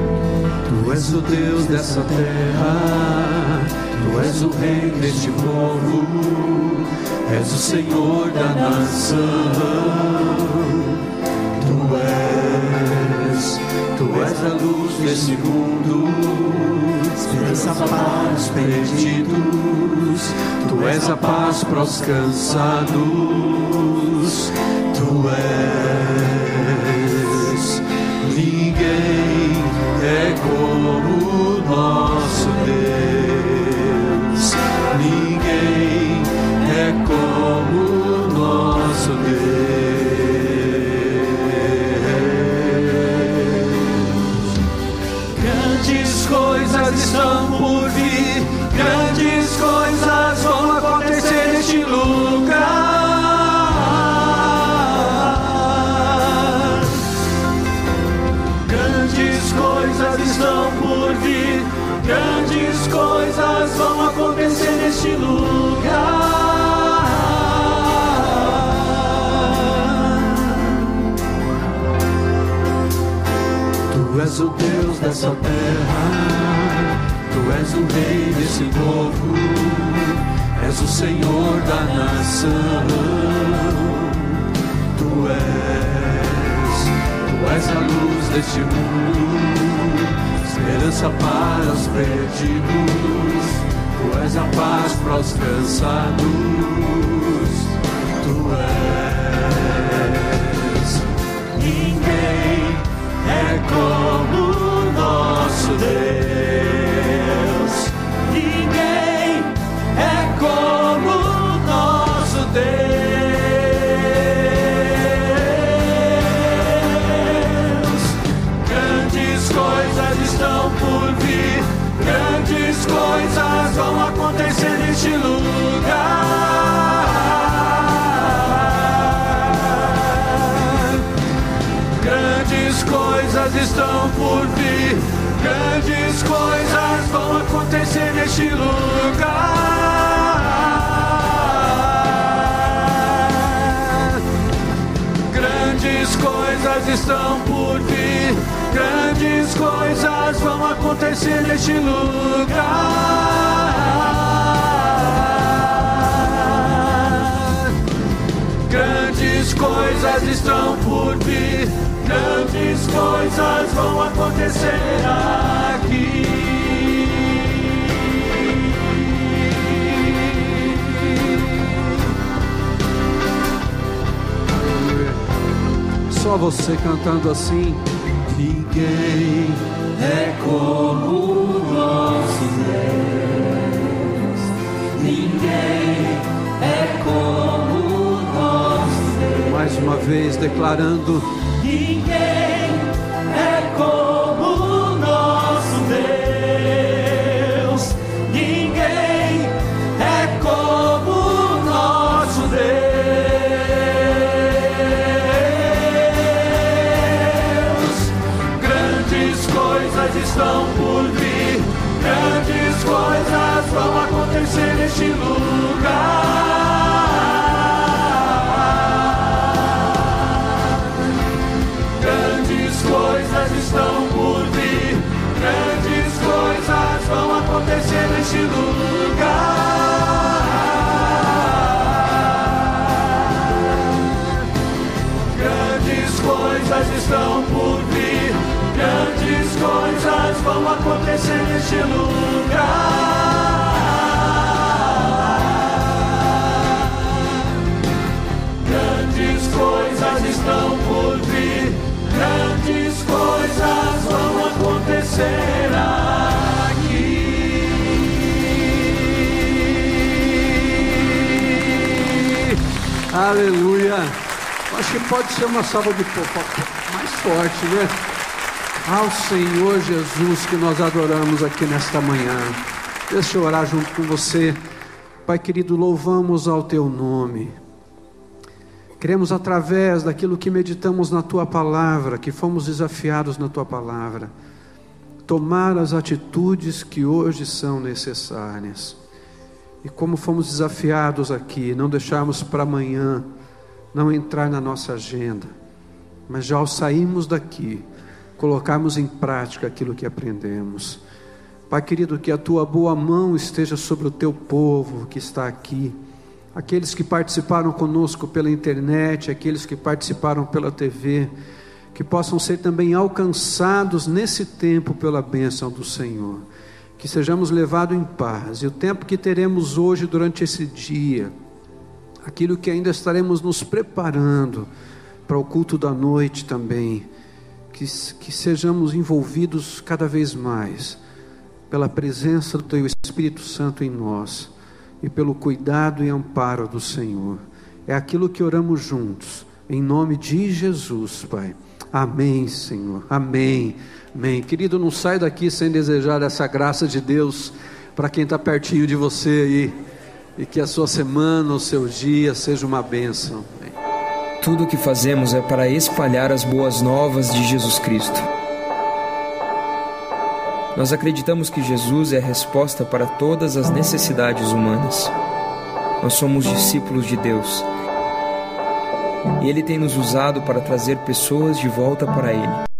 Tu és o Deus dessa terra, tu és o rei deste povo, és o Senhor da nação. A luz desse mundo, esperança para os perdidos, tu és a paz para os cansados, o rei desse povo, és o Senhor da nação. Tu és, tu és a luz deste mundo, esperança para os perdidos, tu és a paz para os cansados. Tu és, ninguém é como nosso Deus. Ninguém é como nosso Deus. Grandes coisas estão por vir, grandes coisas vão acontecer neste lugar. Coisas estão por vir, grandes coisas vão acontecer neste lugar. Grandes coisas estão por vir, grandes coisas vão acontecer neste lugar. Grandes coisas estão por vir, grandes coisas vão acontecer aqui. Só você cantando assim. Ninguém é como o nosso Deus. Ninguém é como o nosso Deus. Mais uma vez declarando. Ninguém neste lugar. Grandes coisas estão por vir, grandes coisas vão acontecer aqui. Aleluia. Acho que pode ser uma salva de palmas mais forte, né? Ao Senhor Jesus que nós adoramos aqui nesta manhã. Deixa eu orar junto com você. Pai querido, louvamos ao teu nome. Queremos, através daquilo que meditamos na tua palavra, que fomos desafiados na tua palavra, tomar as atitudes que hoje são necessárias. E como fomos desafiados aqui, não deixarmos para amanhã, não entrar na nossa agenda, mas já ao sairmos daqui, colocarmos em prática aquilo que aprendemos. Pai querido, que a tua boa mão esteja sobre o teu povo que está aqui, aqueles que participaram conosco pela internet, aqueles que participaram pela TV, que possam ser também alcançados nesse tempo pela bênção do Senhor. Que sejamos levados em paz. E o tempo que teremos hoje durante esse dia, aquilo que ainda estaremos nos preparando para o culto da noite também, que, que sejamos envolvidos cada vez mais pela presença do Teu Espírito Santo em nós e pelo cuidado e amparo do Senhor. É aquilo que oramos juntos, em nome de Jesus, Pai. Amém, Senhor. Amém. Amém. Querido, não sai daqui sem desejar essa graça de Deus para quem está pertinho de você aí. E que a sua semana, o seu dia seja uma bênção. Amém. Tudo o que fazemos é para espalhar as boas novas de Jesus Cristo. Nós acreditamos que Jesus é a resposta para todas as necessidades humanas. Nós somos discípulos de Deus e Ele tem nos usado para trazer pessoas de volta para Ele.